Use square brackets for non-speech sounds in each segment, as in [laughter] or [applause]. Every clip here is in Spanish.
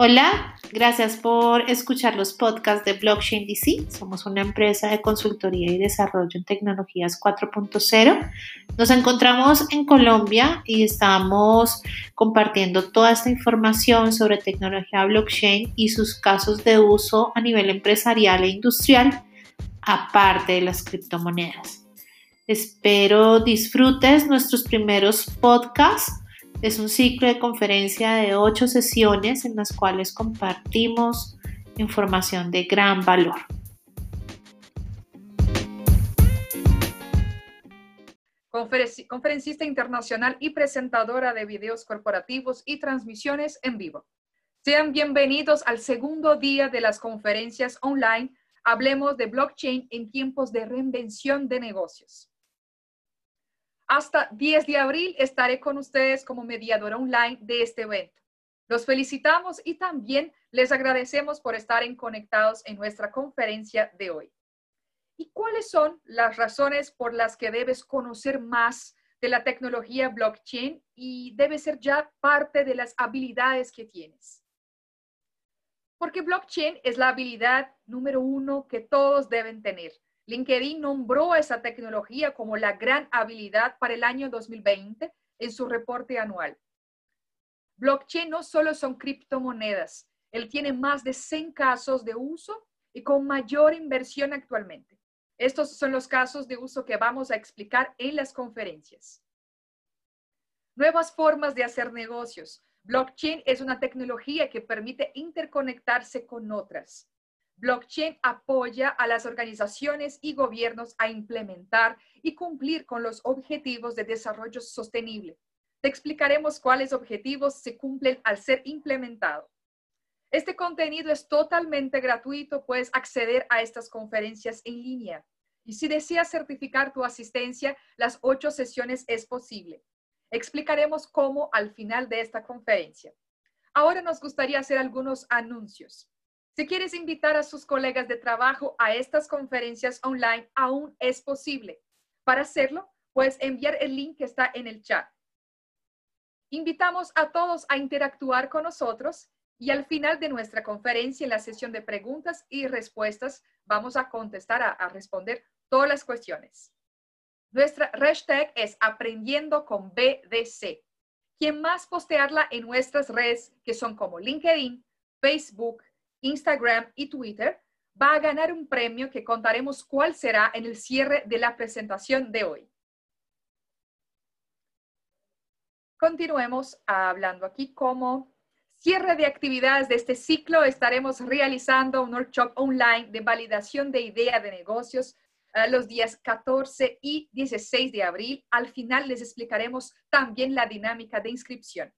Hola, gracias por escuchar los podcasts de Blockchain DC. Somos una empresa de consultoría y desarrollo en tecnologías 4.0. Nos encontramos en Colombia y estamos compartiendo toda esta información sobre tecnología blockchain y sus casos de uso a nivel empresarial e industrial, aparte de las criptomonedas. Espero disfrutes nuestros primeros podcasts es un ciclo de conferencia de ocho sesiones en las cuales compartimos información de gran valor. Conferencista internacional y presentadora de videos corporativos y transmisiones en vivo. Sean bienvenidos al segundo día de las conferencias online. Hablemos de blockchain en tiempos de reinvención de negocios. Hasta 10 de abril estaré con ustedes como mediadora online de este evento. Los felicitamos y también les agradecemos por estar conectados en nuestra conferencia de hoy. ¿Y cuáles son las razones por las que debes conocer más de la tecnología blockchain y debe ser ya parte de las habilidades que tienes? Porque blockchain es la habilidad número uno que todos deben tener LinkedIn nombró esa tecnología como la gran habilidad para el año 2020 en su reporte anual. Blockchain no solo son criptomonedas, él tiene más de 100 casos de uso y con mayor inversión actualmente. Estos son los casos de uso que vamos a explicar en las conferencias. Nuevas formas de hacer negocios. Blockchain es una tecnología que permite interconectarse con otras. Blockchain apoya a las organizaciones y gobiernos a implementar y cumplir con los objetivos de desarrollo sostenible. Te explicaremos cuáles objetivos se cumplen al ser implementado. Este contenido es totalmente gratuito, puedes acceder a estas conferencias en línea. Y si deseas certificar tu asistencia, las ocho sesiones es posible. Explicaremos cómo al final de esta conferencia. Ahora nos gustaría hacer algunos anuncios. Si quieres invitar a sus colegas de trabajo a estas conferencias online, aún es posible. Para hacerlo, puedes enviar el link que está en el chat. Invitamos a todos a interactuar con nosotros y al final de nuestra conferencia, en la sesión de preguntas y respuestas, vamos a contestar, a, responder todas las cuestiones. Nuestra hashtag es aprendiendo con BDC. Quien más postearla en nuestras redes, que son como LinkedIn, Facebook, Instagram y Twitter, va a ganar un premio que contaremos cuál será en el cierre de la presentación de hoy. Continuemos hablando aquí como cierre de actividades de este ciclo. Estaremos realizando un workshop online de validación de idea de negocios eh, los días 14 y 16 de abril. Al final les explicaremos también la dinámica de inscripción.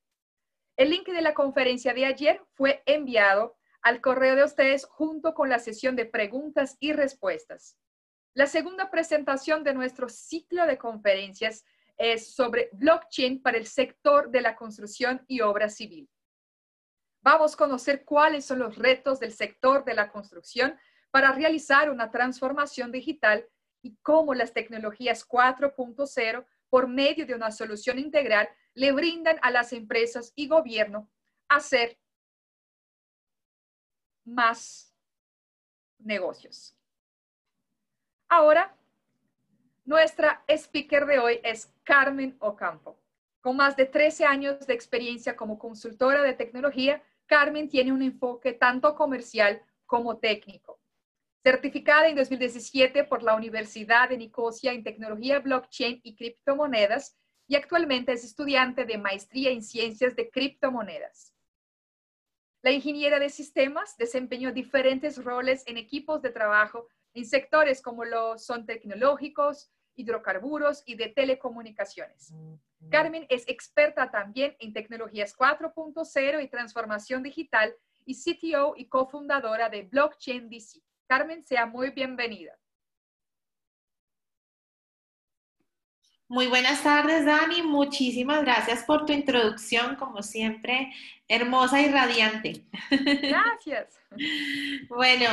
El link de la conferencia de ayer fue enviado al correo de ustedes junto con la sesión de preguntas y respuestas. La segunda presentación de nuestro ciclo de conferencias es sobre blockchain para el sector de la construcción y obra civil. Vamos a conocer cuáles son los retos del sector de la construcción para realizar una transformación digital y cómo las tecnologías 4.0 por medio de una solución integral le brindan a las empresas y gobierno hacer más negocios. Ahora, nuestra speaker de hoy es Carmen Ocampo. Con más de 13 años de experiencia como consultora de tecnología, Carmen tiene un enfoque tanto comercial como técnico. Certificada en 2017 por la Universidad de Nicosia en tecnología blockchain y criptomonedas y actualmente es estudiante de maestría en ciencias de criptomonedas. La ingeniera de sistemas desempeñó diferentes roles en equipos de trabajo en sectores como los son tecnológicos, hidrocarburos y de telecomunicaciones. Carmen es experta también en tecnologías 4.0 y transformación digital y CTO y cofundadora de Blockchain DC. Carmen, sea muy bienvenida. Muy buenas tardes, Dani. Muchísimas gracias por tu introducción, como siempre, hermosa y radiante. Gracias. [laughs] bueno,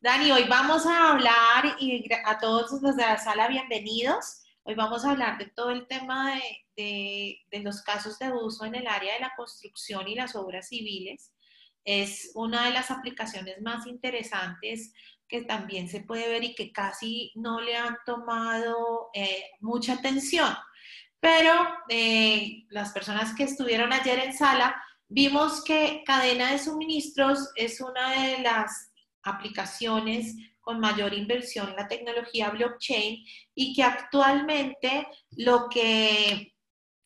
Dani, hoy vamos a hablar y a todos los de la sala, bienvenidos. Hoy vamos a hablar de todo el tema de, de los casos de uso en el área de la construcción y las obras civiles. es una de las aplicaciones más interesantes que también se puede ver y que casi no le han tomado eh, mucha atención. Pero eh, las personas que estuvieron ayer en sala, vimos que cadena de suministros es una de las aplicaciones con mayor inversión en la tecnología blockchain y que actualmente lo que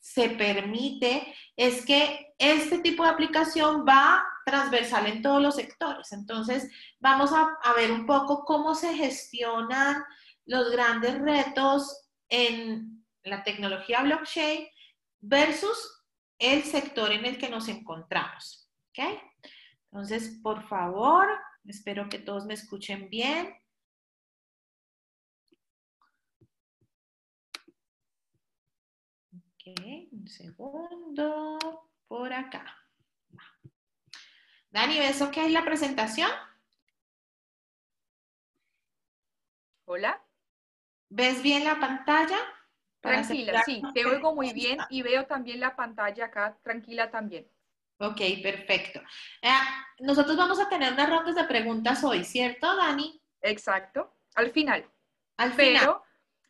se permite es que este tipo de aplicación va transversal en todos los sectores. Entonces, vamos a, ver un poco cómo se gestionan los grandes retos en la tecnología blockchain versus el sector en el que nos encontramos. ¿Ok? Entonces, por favor, espero que todos me escuchen bien. Ok, un segundo, por acá. Dani, ¿ves ok la presentación? Hola. ¿Ves bien la pantalla? Tranquila, sí, te oigo muy bien y veo también la pantalla acá, tranquila también. Ok, perfecto. Eh, nosotros vamos a tener unas rondas de preguntas hoy, ¿cierto, Dani? Exacto, al final. Al final.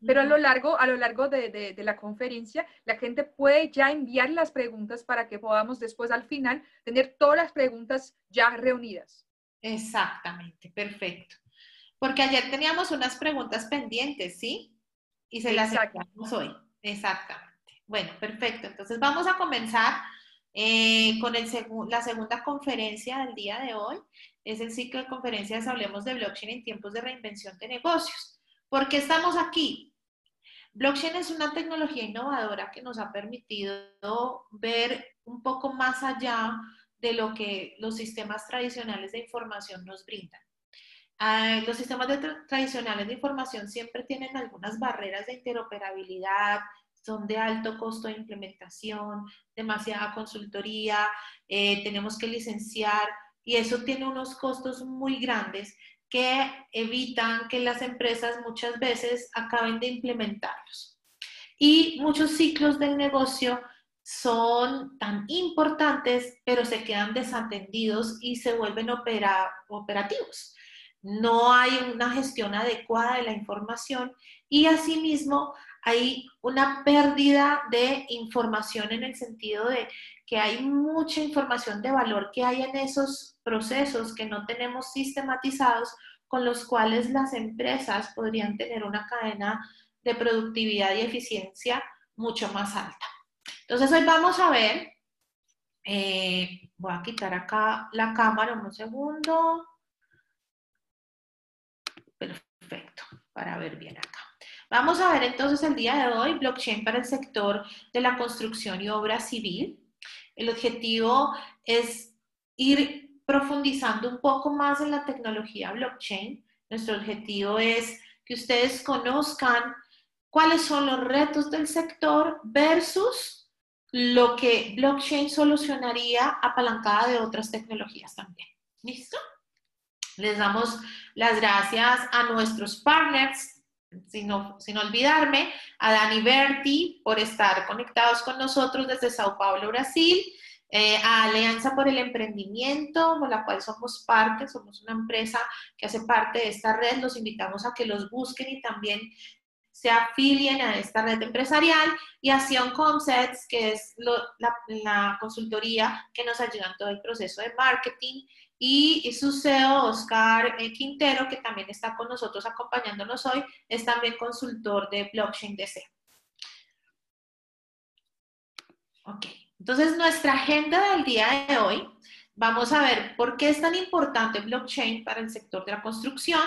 Pero a lo largo, a lo largo de, la conferencia, la gente puede ya enviar las preguntas para que podamos después al final tener todas las preguntas ya reunidas. Exactamente, perfecto. Porque ayer teníamos unas preguntas pendientes, ¿sí? Y se las sacamos hoy. Exactamente. Bueno, perfecto. Entonces vamos a comenzar eh, con el la segunda conferencia del día de hoy. Es el ciclo de conferencias Hablemos de Blockchain en tiempos de reinvención de negocios. ¿Por qué estamos aquí? Blockchain es una tecnología innovadora que nos ha permitido ver un poco más allá de lo que los sistemas tradicionales de información nos brindan. Ah, los sistemas tradicionales de información siempre tienen algunas barreras de interoperabilidad, son de alto costo de implementación, demasiada consultoría, eh, tenemos que licenciar y eso tiene unos costos muy grandes que evitan que las empresas muchas veces acaben de implementarlos. Y muchos ciclos del negocio son tan importantes, pero se quedan desatendidos y se vuelven operativos. No hay una gestión adecuada de la información y asimismo hay una pérdida de información en el sentido de que hay mucha información de valor que hay en esos procesos que no tenemos sistematizados con los cuales las empresas podrían tener una cadena de productividad y eficiencia mucho más alta. Entonces hoy vamos a ver, eh, voy a quitar acá la cámara un segundo. Perfecto, para ver bien acá. Vamos a ver entonces el día de hoy blockchain para el sector de la construcción y obra civil. El objetivo es ir profundizando un poco más en la tecnología blockchain. Nuestro objetivo es que ustedes conozcan cuáles son los retos del sector versus lo que blockchain solucionaría apalancada de otras tecnologías también. ¿Listo? Les damos las gracias a nuestros partners sin, sin, olvidarme, a Dani Berti por estar conectados con nosotros desde Sao Paulo, Brasil, eh, a Alianza por el Emprendimiento, con la cual somos parte, somos una empresa que hace parte de esta red, los invitamos a que los busquen y también se afilien a esta red empresarial y a Sion Concepts, que es la, la, consultoría que nos ayuda en todo el proceso de marketing y su CEO, Oscar eh, Quintero, que también está con nosotros acompañándonos hoy, es también consultor de Blockchain DC. Ok, entonces nuestra agenda del día de hoy, vamos a ver por qué es tan importante blockchain para el sector de la construcción,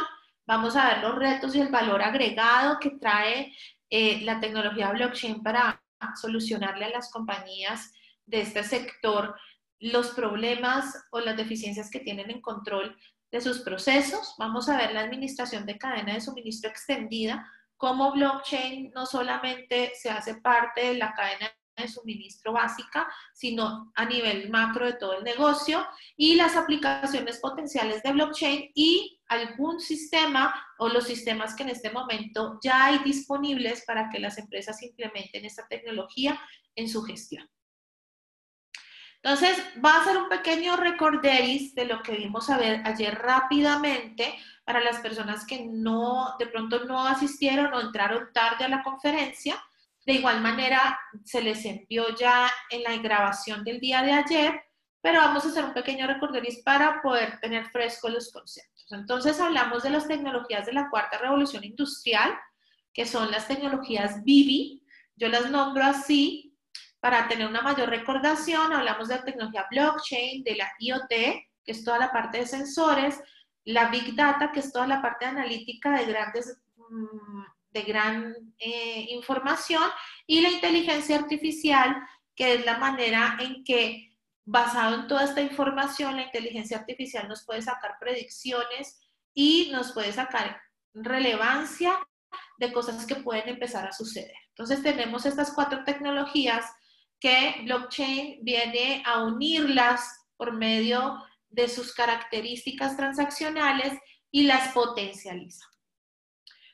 vamos a ver los retos y el valor agregado que trae eh, la tecnología blockchain para solucionarle a las compañías de este sector los problemas o las deficiencias que tienen en control de sus procesos. Vamos a ver la administración de cadena de suministro extendida, cómo blockchain no solamente se hace parte de la cadena de suministro básica, sino a nivel macro de todo el negocio y las aplicaciones potenciales de blockchain y algún sistema o los sistemas que en este momento ya hay disponibles para que las empresas implementen esta tecnología en su gestión. Entonces, va a ser un pequeño recorderis de lo que vimos a ver ayer rápidamente para las personas que no, de pronto no asistieron o entraron tarde a la conferencia. De igual manera, se les envió ya en la grabación del día de ayer, pero vamos a hacer un pequeño recorderis para poder tener frescos los conceptos. Entonces, hablamos de las tecnologías de la cuarta revolución industrial, que son las tecnologías BIBI. Yo las nombro así para tener una mayor recordación, hablamos de la tecnología blockchain, de la IoT, que es toda la parte de sensores, la Big Data, que es toda la parte analítica de grandes mm, de gran eh, información y la inteligencia artificial, que es la manera en que, basado en toda esta información, la inteligencia artificial nos puede sacar predicciones y nos puede sacar relevancia de cosas que pueden empezar a suceder. Entonces tenemos estas cuatro tecnologías que blockchain viene a unirlas por medio de sus características transaccionales y las potencializa.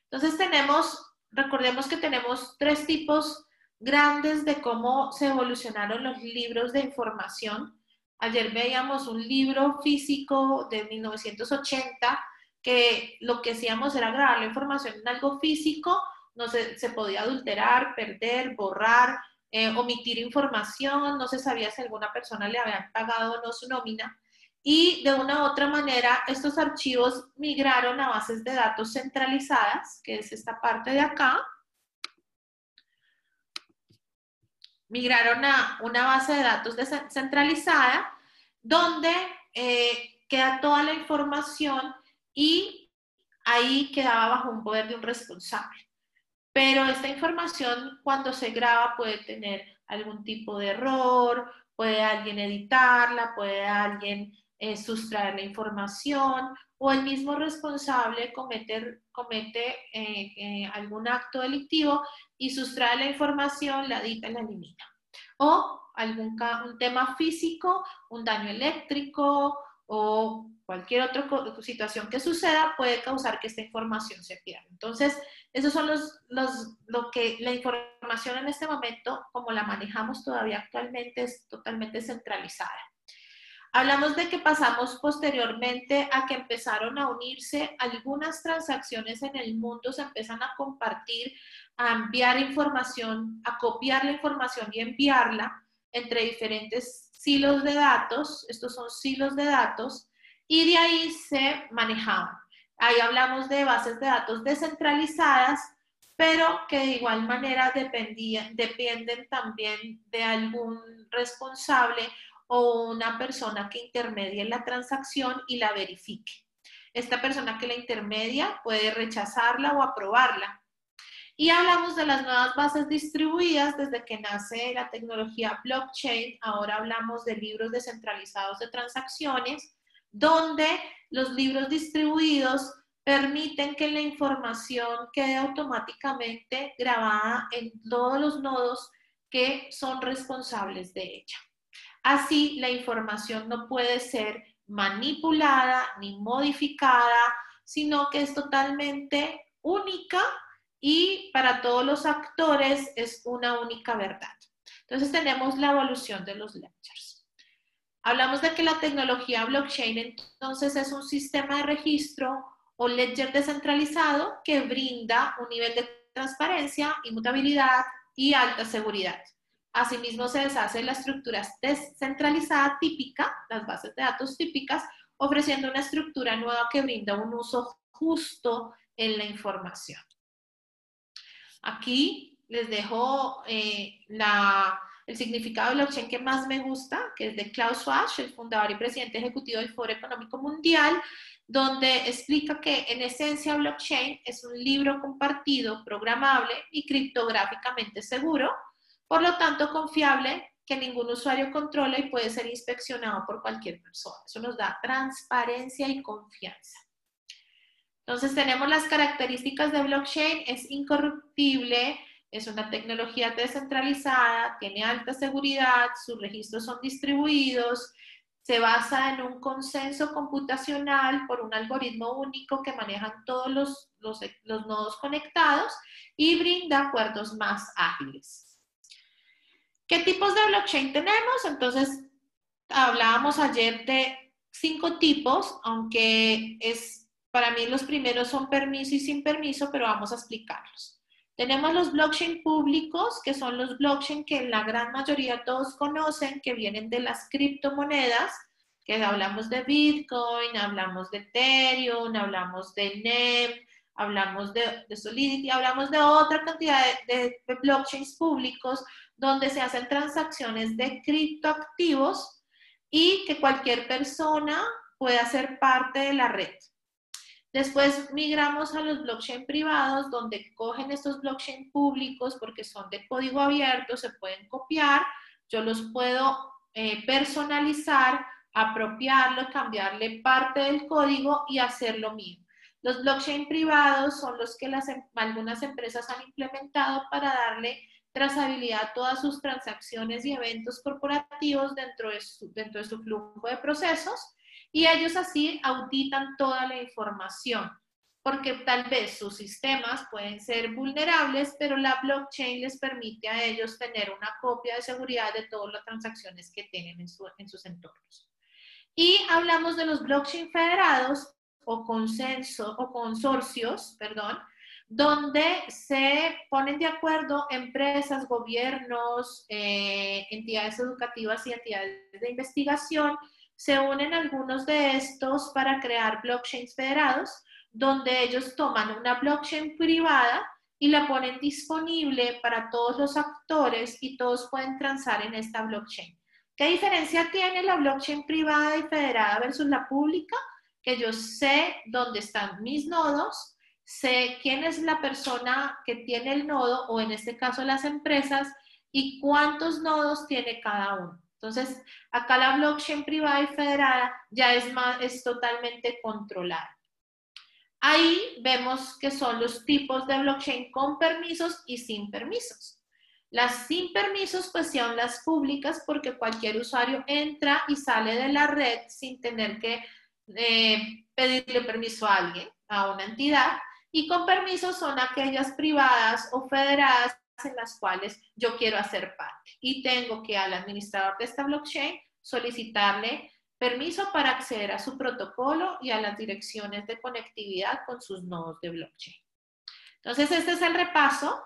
Entonces tenemos, recordemos que tenemos tres tipos grandes de cómo se evolucionaron los libros de información. Ayer veíamos un libro físico de 1980 que lo que hacíamos era grabar la información en algo físico, no se, se podía adulterar, perder, borrar, eh, omitir información, no se sabía si alguna persona le habían pagado o no su nómina. Y de una u otra manera, estos archivos migraron a bases de datos centralizadas, que es esta parte de acá. Migraron a una base de datos centralizada, donde eh, queda toda la información y ahí quedaba bajo un poder de un responsable pero esta información cuando se graba puede tener algún tipo de error, puede alguien editarla, puede alguien eh, sustraer la información o el mismo responsable comete eh, eh, algún acto delictivo y sustrae la información, la edita y la elimina. O algún un tema físico, un daño eléctrico o cualquier otra situación que suceda puede causar que esta información se pierda. Entonces, esos son los, los, lo que la información en este momento, como la manejamos todavía actualmente, es totalmente centralizada. Hablamos de que pasamos posteriormente a que empezaron a unirse algunas transacciones en el mundo, se empiezan a compartir, a enviar información, a copiar la información y enviarla entre diferentes silos de datos. Estos son silos de datos y de ahí se manejaban. Ahí hablamos de bases de datos descentralizadas, pero que de igual manera dependen también de algún responsable o una persona que intermedie la transacción y la verifique. Esta persona que la intermedia puede rechazarla o aprobarla. Y hablamos de las nuevas bases distribuidas desde que nace la tecnología blockchain. Ahora hablamos de libros descentralizados de transacciones, donde los libros distribuidos permiten que la información quede automáticamente grabada en todos los nodos que son responsables de ella. Así, la información no puede ser manipulada ni modificada, sino que es totalmente única y para todos los actores es una única verdad. Entonces tenemos la evolución de los lectures. Hablamos de que la tecnología blockchain entonces es un sistema de registro o ledger descentralizado que brinda un nivel de transparencia, inmutabilidad y alta seguridad. Asimismo, se deshace la estructura descentralizada típica, las bases de datos típicas, ofreciendo una estructura nueva que brinda un uso justo en la información. Aquí les dejo eh, la el significado de blockchain que más me gusta, que es de Klaus Schwab, el fundador y presidente ejecutivo del Foro Económico Mundial, donde explica que en esencia blockchain es un libro compartido, programable y criptográficamente seguro, por lo tanto confiable, que ningún usuario controla y puede ser inspeccionado por cualquier persona. Eso nos da transparencia y confianza. Entonces tenemos las características de blockchain, es incorruptible, es una tecnología descentralizada, tiene alta seguridad, sus registros son distribuidos, se basa en un consenso computacional por un algoritmo único que manejan todos los, los, los nodos conectados y brinda acuerdos más ágiles. ¿Qué tipos de blockchain tenemos? Entonces, hablábamos ayer de cinco tipos, aunque es para mí los primeros son permiso y sin permiso, pero vamos a explicarlos. Tenemos los blockchain públicos, que son los blockchain que la gran mayoría todos conocen, que vienen de las criptomonedas, que hablamos de Bitcoin, hablamos de Ethereum, hablamos de NEM, hablamos de, Solidity, hablamos de otra cantidad de, de blockchains públicos donde se hacen transacciones de criptoactivos y que cualquier persona pueda ser parte de la red. Después migramos a los blockchain privados, donde cogen estos blockchain públicos porque son de código abierto, se pueden copiar, yo los puedo eh, personalizar, apropiarlo, cambiarle parte del código y hacerlo mío. Los blockchain privados son los que las, em, algunas empresas han implementado para darle trazabilidad a todas sus transacciones y eventos corporativos dentro de su, dentro de su flujo de procesos y ellos así auditan toda la información porque tal vez sus sistemas pueden ser vulnerables, pero la blockchain les permite a ellos tener una copia de seguridad de todas las transacciones que tienen en, en sus entornos. Y hablamos de los blockchain federados, o consenso o consorcios, perdón, donde se ponen de acuerdo empresas, gobiernos, eh, entidades educativas y entidades de investigación, se unen algunos de estos para crear blockchains federados, donde ellos toman una blockchain privada y la ponen disponible para todos los actores y todos pueden transar en esta blockchain. ¿Qué diferencia tiene la blockchain privada y federada versus la pública? que yo sé dónde están mis nodos, sé quién es la persona que tiene el nodo o en este caso las empresas y cuántos nodos tiene cada uno. Entonces, acá la blockchain privada y federada ya es, más, es totalmente controlada. Ahí vemos que son los tipos de blockchain con permisos y sin permisos. Las sin permisos pues son las públicas porque cualquier usuario entra y sale de la red sin tener que eh, pedirle permiso a alguien, a una entidad, y con permiso son aquellas privadas o federadas en las cuales yo quiero hacer parte. Y tengo que al administrador de esta blockchain solicitarle permiso para acceder a su protocolo y a las direcciones de conectividad con sus nodos de blockchain. Entonces, este es el repaso.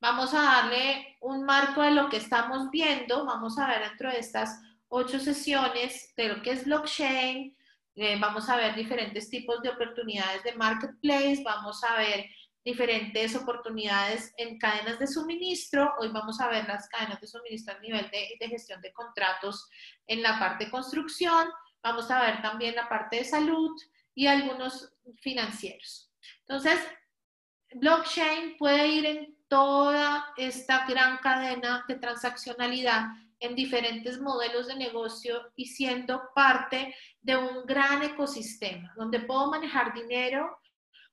Vamos a darle un marco de lo que estamos viendo. Vamos a ver dentro de estas ocho sesiones de lo que es blockchain. Eh, vamos a ver diferentes tipos de oportunidades de marketplace, vamos a ver diferentes oportunidades en cadenas de suministro. Hoy vamos a ver las cadenas de suministro a nivel de, de gestión de contratos en la parte de construcción. Vamos a ver también la parte de salud y algunos financieros. Entonces, blockchain puede ir en toda esta gran cadena de transaccionalidad en diferentes modelos de negocio y siendo parte de un gran ecosistema donde puedo manejar dinero,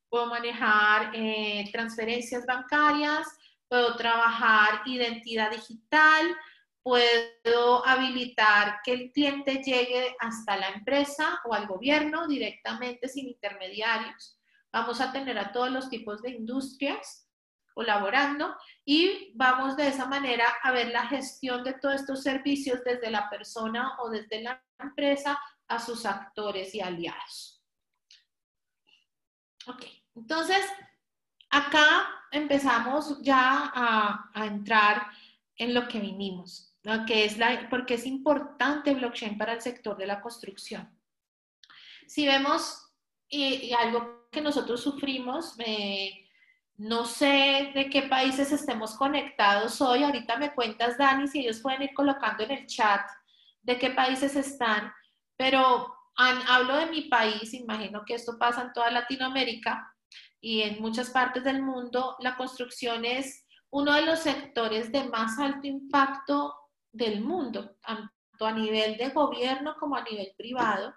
puedo manejar eh, transferencias bancarias, puedo trabajar identidad digital, puedo habilitar que el cliente llegue hasta la empresa o al gobierno directamente sin intermediarios. Vamos a tener a todos los tipos de industrias colaborando y vamos de esa manera a ver la gestión de todos estos servicios desde la persona o desde la empresa a sus actores y aliados. Ok, entonces acá empezamos ya a, entrar en lo que vinimos, que es la, porque es importante blockchain para el sector de la construcción. Si vemos algo que nosotros sufrimos, me no sé de qué países estemos conectados hoy. Ahorita me cuentas, Dani, si ellos pueden ir colocando en el chat de qué países están. Pero hablo de mi país, imagino que esto pasa en toda Latinoamérica y en muchas partes del mundo. La construcción es uno de los sectores de más alto impacto del mundo, tanto a nivel de gobierno como a nivel privado.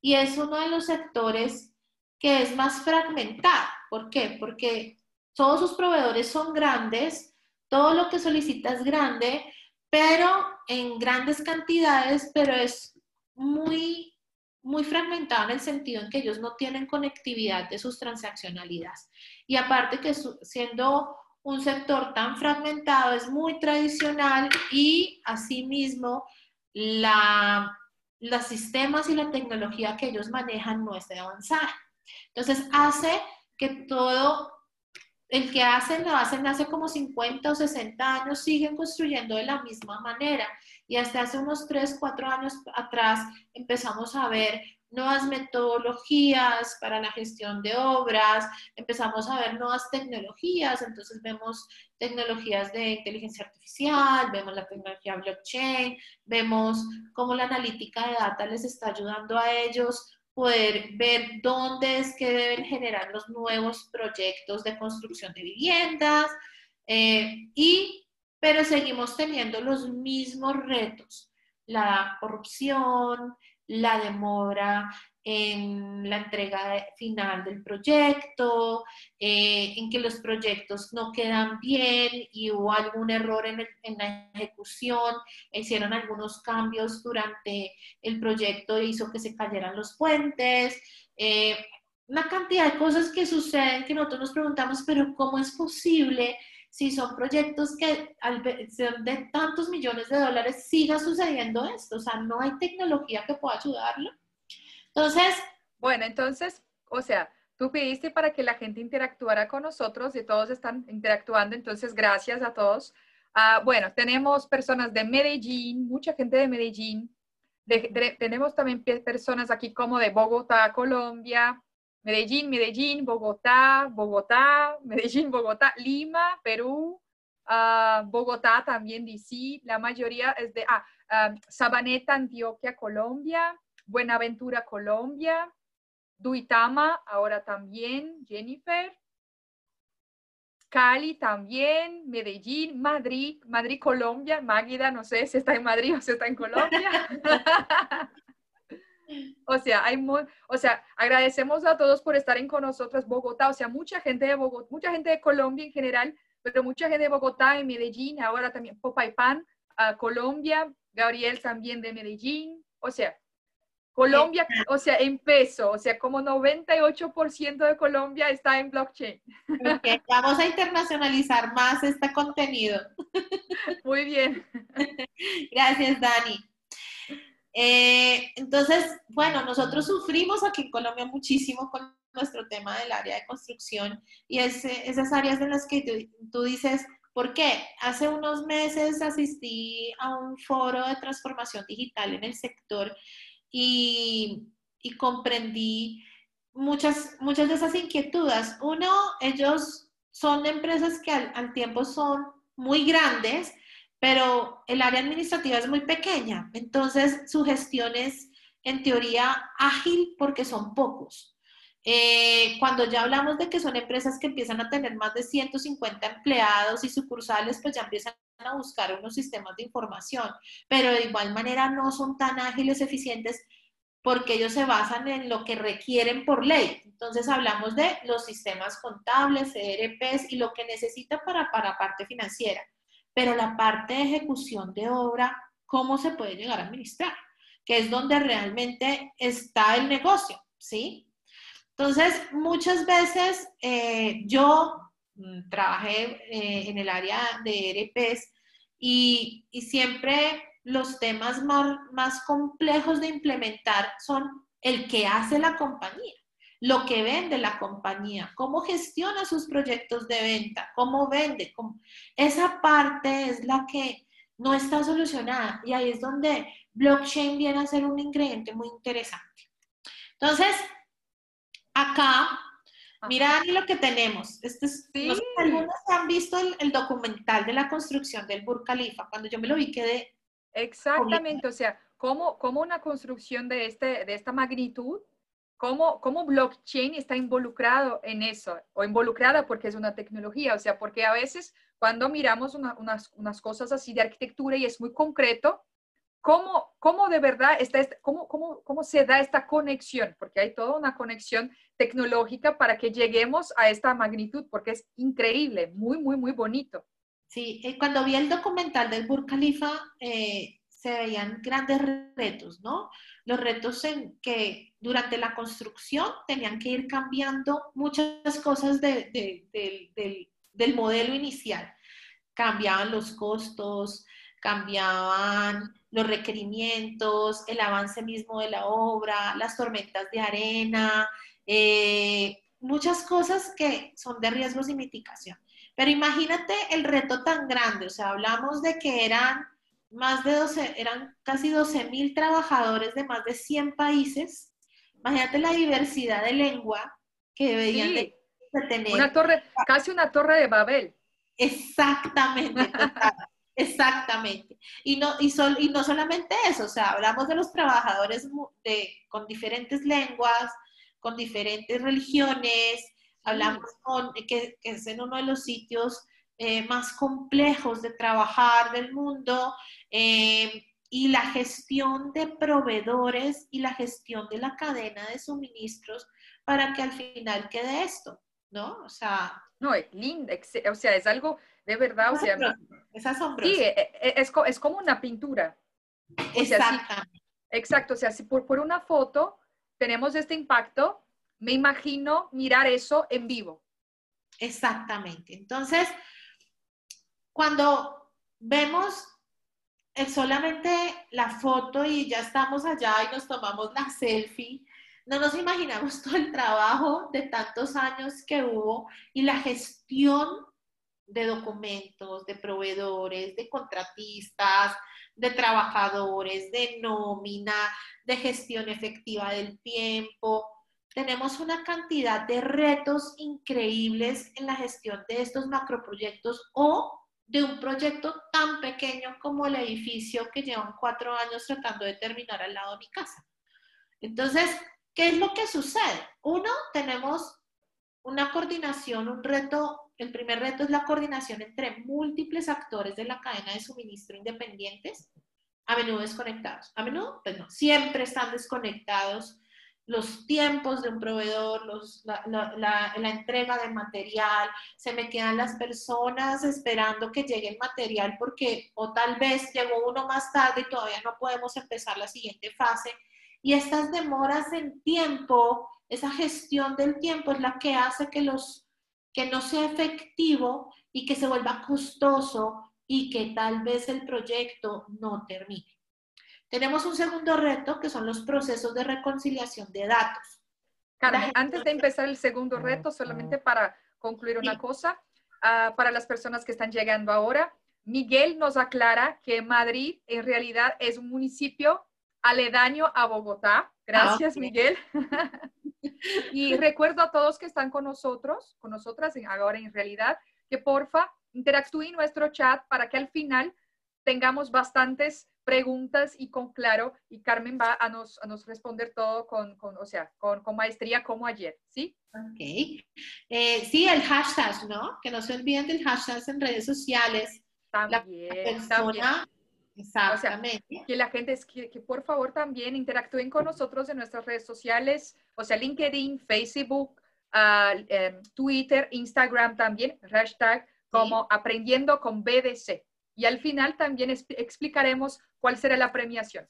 Y es uno de los sectores que es más fragmentado. ¿Por qué? Porque todos sus proveedores son grandes, todo lo que solicita es grande, pero en grandes cantidades, pero es muy, muy fragmentado en el sentido en que ellos no tienen conectividad de sus transaccionalidades. Y aparte que siendo un sector tan fragmentado, es muy tradicional y asimismo la, los sistemas y la tecnología que ellos manejan no esté avanzada. Entonces hace que todo, el que hacen, lo hacen hace como 50 o 60 años, siguen construyendo de la misma manera. Y hasta hace unos 3, 4 años atrás empezamos a ver nuevas metodologías para la gestión de obras, empezamos a ver nuevas tecnologías, entonces vemos tecnologías de inteligencia artificial, vemos la tecnología blockchain, vemos cómo la analítica de data les está ayudando a ellos poder ver dónde es que deben generar los nuevos proyectos de construcción de viviendas, eh, y, pero seguimos teniendo los mismos retos, la corrupción, la demora en la entrega final del proyecto, eh, en que los proyectos no quedan bien y hubo algún error en, la ejecución, hicieron algunos cambios durante el proyecto e hizo que se cayeran los puentes. Eh, una cantidad de cosas que suceden que nosotros nos preguntamos, pero ¿cómo es posible si son proyectos que al ser de tantos millones de dólares siga sucediendo esto? O sea, no hay tecnología que pueda ayudarlo. Entonces, bueno, entonces, o sea, tú pediste para que la gente interactuara con nosotros y todos están interactuando, entonces gracias a todos. Ah, bueno, tenemos personas de Medellín, mucha gente de Medellín. tenemos también personas aquí como de Bogotá, Colombia, Medellín, Medellín, Bogotá, Bogotá, [laughs] Medellín, Bogotá, Lima, Perú, ah, Bogotá también, DC, la mayoría es de ah, ah, Sabaneta, Antioquia, Colombia, Buenaventura, Colombia, Duitama, ahora también, Jennifer, Cali también, Medellín, Madrid, Madrid, Colombia, Máguida, no sé si está en Madrid o si está en Colombia. [laughs] O sea, hay o sea, agradecemos a todos por estar en con nosotros, Bogotá, o sea, mucha gente de Bogotá, mucha gente de Colombia en general, pero mucha gente de Bogotá, en Medellín, ahora también Popaypan, a Colombia, Gabriel también de Medellín, o sea, Colombia, o sea, en peso, o sea, como 98% de Colombia está en blockchain. Vamos a internacionalizar más este contenido. [laughs] Muy bien. [laughs] Gracias, Dani. Eh, entonces, bueno, nosotros sufrimos aquí en Colombia muchísimo con nuestro tema del área de construcción y es, esas áreas en las que tú, dices, ¿por qué? Hace unos meses asistí a un foro de transformación digital en el sector y, comprendí muchas, muchas de esas inquietudes. Uno, ellos son empresas que al tiempo son muy grandes, pero el área administrativa es muy pequeña, entonces su gestión es en teoría ágil porque son pocos. Eh, cuando ya hablamos de que son empresas que empiezan a tener más de 150 empleados y sucursales, pues ya empiezan a buscar unos sistemas de información, pero de igual manera no son tan ágiles, eficientes, porque ellos se basan en lo que requieren por ley. Entonces hablamos de los sistemas contables, ERPs y lo que necesita para, para parte financiera pero la parte de ejecución de obra, ¿cómo se puede llegar a administrar? Que es donde realmente está el negocio, ¿sí? Entonces, muchas veces eh, yo mm, trabajé eh, en el área de ERPs y, siempre los temas más complejos de implementar son el que hace la compañía lo que vende la compañía, cómo gestiona sus proyectos de venta, cómo vende. Esa parte es la que no está solucionada y ahí es donde blockchain viene a ser un ingrediente muy interesante. Entonces, acá, mira lo que tenemos. Este es, algunos han visto el, documental de la construcción del Burj Khalifa. Cuando yo me lo vi quedé... Exactamente, o sea, ¿cómo, cómo una construcción de, este, de esta magnitud ¿Cómo, ¿Cómo, blockchain está involucrado en eso? O involucrada porque es una tecnología. O sea, porque a veces cuando miramos unas, unas, cosas así de arquitectura y es muy concreto, ¿cómo, cómo de verdad está, cómo, cómo, cómo se da esta conexión? Porque hay toda una conexión tecnológica para que lleguemos a esta magnitud, porque es increíble, muy, muy, muy bonito. Sí, eh, cuando vi el documental del Burj Khalifa, eh, se veían grandes retos, ¿no? Los retos en que durante la construcción tenían que ir cambiando muchas cosas del, modelo inicial. Cambiaban los costos, cambiaban los requerimientos, el avance mismo de la obra, las tormentas de arena, eh, muchas cosas que son de riesgos y mitigación. Pero imagínate el reto tan grande, o sea, hablamos de que eran más de 12, eran casi 12 mil trabajadores de más de 100 países. Imagínate la diversidad de lengua que deberían de, tener. Una torre, casi una torre de Babel. Exactamente, [laughs] exactamente. Y no, y, y no solamente eso, o sea, hablamos de los trabajadores de, con diferentes lenguas, con diferentes religiones, hablamos con, que, que es en uno de los sitios eh, más complejos de trabajar del mundo eh, y la gestión de proveedores y la gestión de la cadena de suministros para que al final quede esto, ¿no? O sea... No, es lindo, o sea, es algo de verdad, o sea... Es asombroso. Sí, e, e, es, es, como una pintura. Exacto. exacto, o sea, si por, por una foto tenemos este impacto, me imagino mirar eso en vivo. Exactamente. Entonces, cuando vemos solamente la foto y ya estamos allá y nos tomamos la selfie, no nos imaginamos [laughs] todo el trabajo de tantos años que hubo y la gestión de documentos, de proveedores, de contratistas, de trabajadores, de nómina, de gestión efectiva del tiempo. Tenemos una cantidad de retos increíbles en la gestión de estos macroproyectos o de un proyecto tan pequeño como el edificio que llevan cuatro años tratando de terminar al lado de mi casa. Entonces, ¿qué es lo que sucede? Uno, tenemos una coordinación, un reto, el primer reto es la coordinación entre múltiples actores de la cadena de suministro independientes, a menudo desconectados. A menudo, pues no, siempre están desconectados los tiempos de un proveedor, la, entrega de material, se me quedan las personas esperando que llegue el material porque o tal vez llegó uno más tarde y todavía no podemos empezar la siguiente fase. Y estas demoras en tiempo, esa gestión del tiempo es la que hace que, los, que no sea efectivo y que se vuelva costoso y que tal vez el proyecto no termine. Tenemos un segundo reto que son los procesos de reconciliación de datos. Carmen, antes de empezar el segundo reto, solamente para concluir una cosa, ah, para las personas que están llegando ahora, Miguel nos aclara que Madrid en realidad es un municipio aledaño a Bogotá. Gracias, ah, Miguel. [laughs] y recuerdo a todos que están con nosotros, con nosotras ahora en realidad, que porfa interactúen en nuestro chat para que al final tengamos bastantes preguntas y con claro, y Carmen va a nos, a nos responder todo con, con o sea, con, con, maestría como ayer, ¿sí? Ok. Eh, sí, el hashtag, ¿no? Que no se olviden del hashtag en redes sociales. También, también. Exactamente. que la gente, es que, que, por favor también interactúen con nosotros en nuestras redes sociales, o sea, LinkedIn, Facebook, uh, Twitter, Instagram también, hashtag como aprendiendo con BDC y al final también explicaremos cuál será la premiación.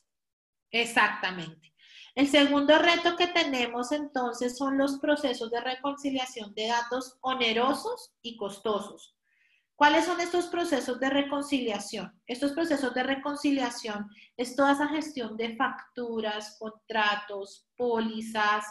Exactamente. El segundo reto que tenemos entonces son los procesos de reconciliación de datos onerosos y costosos. ¿Cuáles son estos procesos de reconciliación? Estos procesos de reconciliación es toda esa gestión de facturas, contratos, pólizas,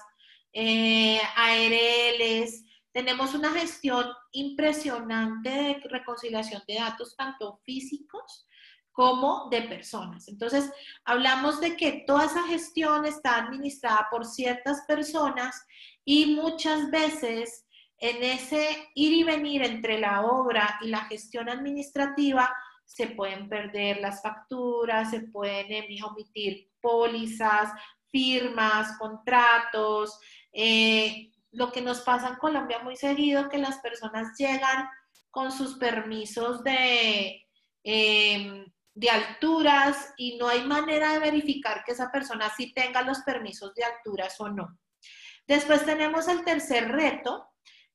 eh, ARLs, tenemos una gestión impresionante de reconciliación de datos, tanto físicos como de personas. Entonces, hablamos de que toda esa gestión está administrada por ciertas personas y muchas veces en ese ir y venir entre la obra y la gestión administrativa se pueden perder las facturas, se pueden omitir pólizas, firmas, contratos, eh, lo que nos pasa en Colombia muy seguido, que las personas llegan con sus permisos de, em, de alturas y no hay manera de verificar que esa persona sí tenga los permisos de alturas o no. Después tenemos el tercer reto,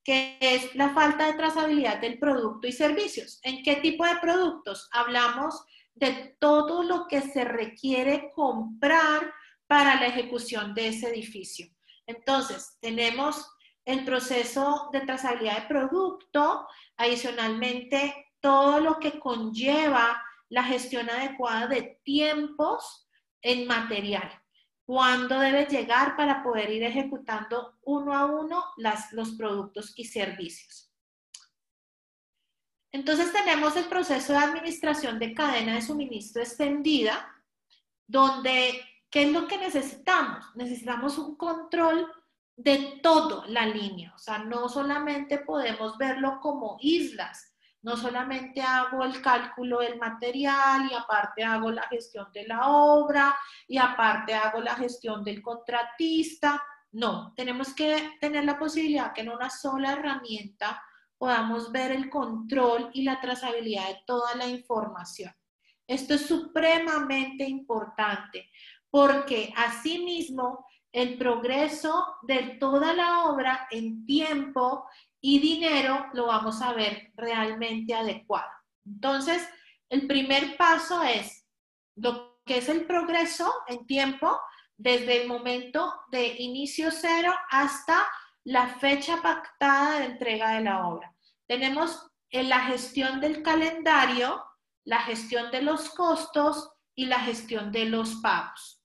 que es la falta de trazabilidad del producto y servicios. ¿En qué tipo de productos? Hablamos de todo lo que se requiere comprar para la ejecución de ese edificio. Entonces, tenemos el proceso de trazabilidad de producto, adicionalmente todo lo que conlleva la gestión adecuada de tiempos en material. Cuándo debe llegar para poder ir ejecutando uno a uno los productos y servicios. Entonces tenemos el proceso de administración de cadena de suministro extendida, donde, ¿qué es lo que necesitamos? Necesitamos un control de toda la línea, o sea, no solamente podemos verlo como islas, no solamente hago el cálculo del material y aparte hago la gestión de la obra y aparte hago la gestión del contratista, no, tenemos que tener la posibilidad que en una sola herramienta podamos ver el control y la trazabilidad de toda la información. Esto es supremamente importante porque asimismo el progreso de toda la obra en tiempo y dinero lo vamos a ver realmente adecuado. Entonces, el primer paso es lo que es el progreso en tiempo desde el momento de inicio cero hasta la fecha pactada de entrega de la obra. Tenemos en la gestión del calendario, la gestión de los costos y la gestión de los pagos.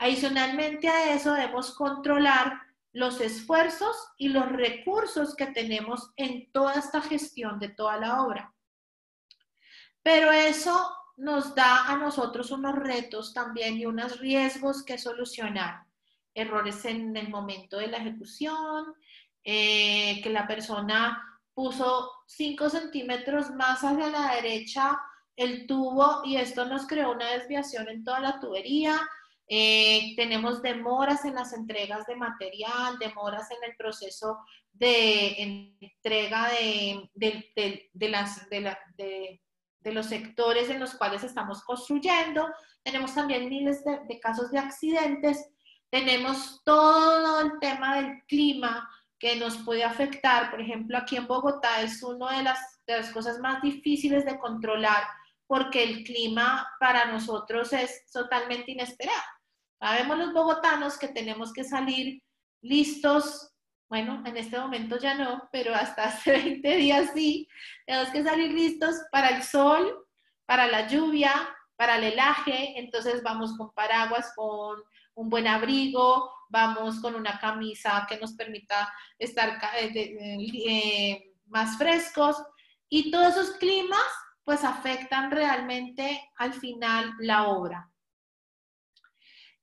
Adicionalmente a eso debemos controlar los esfuerzos y los recursos que tenemos en toda esta gestión de toda la obra. Pero eso nos da a nosotros unos retos también y unos riesgos que solucionar. Errores en el momento de la ejecución, eh, que la persona puso 5 centímetros más hacia la derecha el tubo y esto nos creó una desviación en toda la tubería eh, tenemos demoras en las entregas de material, demoras en el proceso de entrega de, de, las, de, los sectores en los cuales estamos construyendo. Tenemos también miles de, casos de accidentes. Tenemos todo el tema del clima que nos puede afectar. Por ejemplo, aquí en Bogotá es una de las, de las cosas más difíciles de controlar porque el clima para nosotros es totalmente inesperado. Sabemos los bogotanos que tenemos que salir listos, bueno, en este momento ya no, pero hasta [laughs] hace 20 días sí, tenemos que salir listos para el sol, para la lluvia, para el helaje, entonces vamos con paraguas, con un buen abrigo, vamos con una camisa que nos permita estar eh, eh, más frescos y todos esos climas pues afectan realmente al final la obra.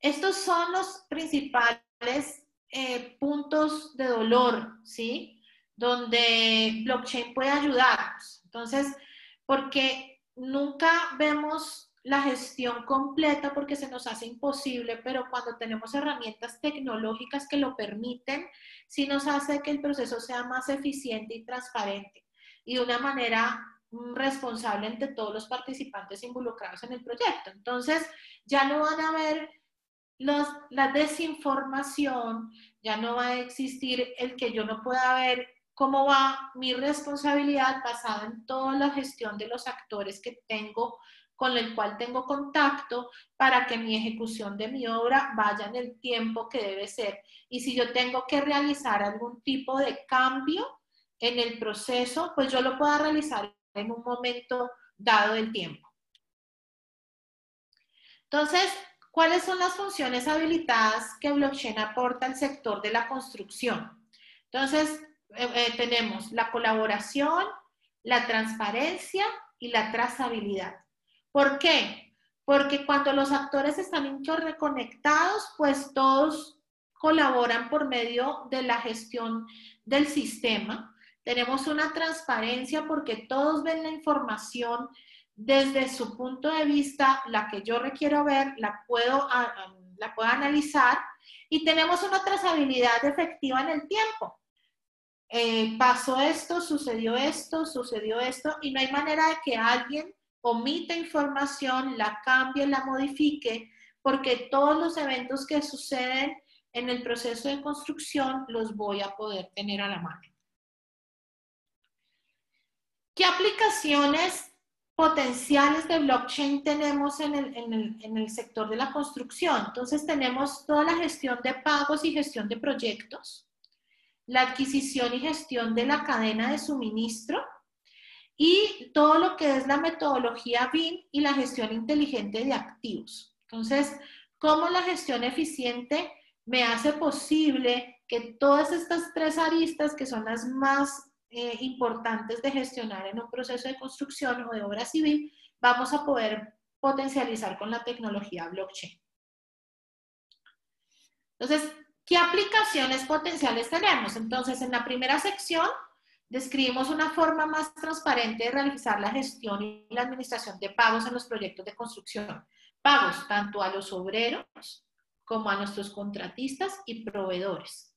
Estos son los principales eh, puntos de dolor, ¿sí? Donde blockchain puede ayudarnos. Entonces, porque nunca vemos la gestión completa porque se nos hace imposible, pero cuando tenemos herramientas tecnológicas que lo permiten, sí nos hace que el proceso sea más eficiente y transparente y de una manera mm, responsable entre todos los participantes involucrados en el proyecto. Entonces, ya no van a haber la desinformación, ya no va a existir el que yo no pueda ver cómo va mi responsabilidad basada en toda la gestión de los actores que tengo, con el cual tengo contacto para que mi ejecución de mi obra vaya en el tiempo que debe ser. Y si yo tengo que realizar algún tipo de cambio en el proceso, pues yo lo pueda realizar en un momento dado del tiempo. Entonces, ¿Cuáles son las funciones habilitadas que blockchain aporta al sector de la construcción? Entonces, eh, eh, tenemos la colaboración, la transparencia y la trazabilidad. ¿Por qué? Porque cuando los actores están interconectados, pues todos colaboran por medio de la gestión del sistema. Tenemos una transparencia porque todos ven la información desde su punto de vista, la que yo requiero ver, la puedo, la puedo analizar y tenemos una trazabilidad efectiva en el tiempo. Eh, pasó esto, sucedió esto, sucedió esto, y no hay manera de que alguien omita información, la cambie, la modifique, porque todos los eventos que suceden en el proceso de construcción los voy a poder tener a la mano. ¿Qué aplicaciones potenciales de blockchain tenemos en el, sector de la construcción. Entonces tenemos toda la gestión de pagos y gestión de proyectos, la adquisición y gestión de la cadena de suministro y todo lo que es la metodología BIM y la gestión inteligente de activos. Entonces, ¿cómo la gestión eficiente me hace posible que todas estas tres aristas, que son las más eh, importantes de gestionar en un proceso de construcción o de obra civil, vamos a poder potencializar con la tecnología blockchain? Entonces, ¿qué aplicaciones potenciales tenemos? Entonces, en la primera sección describimos una forma más transparente de realizar la gestión y la administración de pagos en los proyectos de construcción. Pagos tanto a los obreros como a nuestros contratistas y proveedores.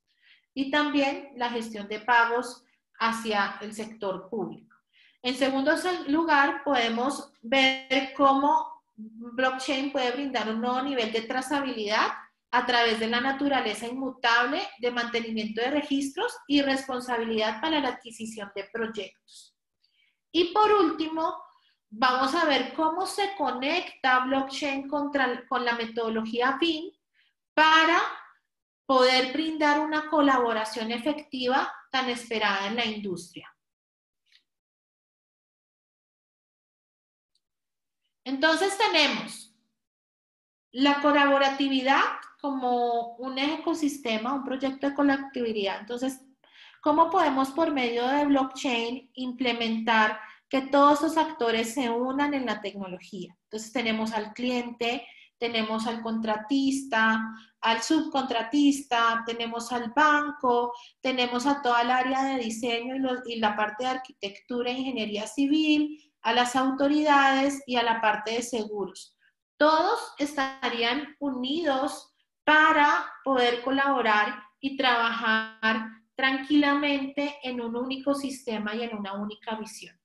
Y también la gestión de pagos hacia el sector público. En segundo lugar, podemos ver cómo blockchain puede brindar un nuevo nivel de trazabilidad a través de la naturaleza inmutable de mantenimiento de registros y responsabilidad para la adquisición de proyectos. Y por último, vamos a ver cómo se conecta blockchain con la metodología BIM para poder brindar una colaboración efectiva tan esperada en la industria. Entonces tenemos la colaboratividad como un ecosistema, un proyecto de colectividad. Entonces, ¿cómo podemos por medio de blockchain implementar que todos los actores se unan en la tecnología? Entonces, tenemos al cliente, tenemos al contratista, al subcontratista, tenemos al banco, tenemos a toda el área de diseño y, y, la parte de arquitectura e ingeniería civil, a las autoridades y a la parte de seguros. Todos estarían unidos para poder colaborar y trabajar tranquilamente en un único sistema y en una única visión.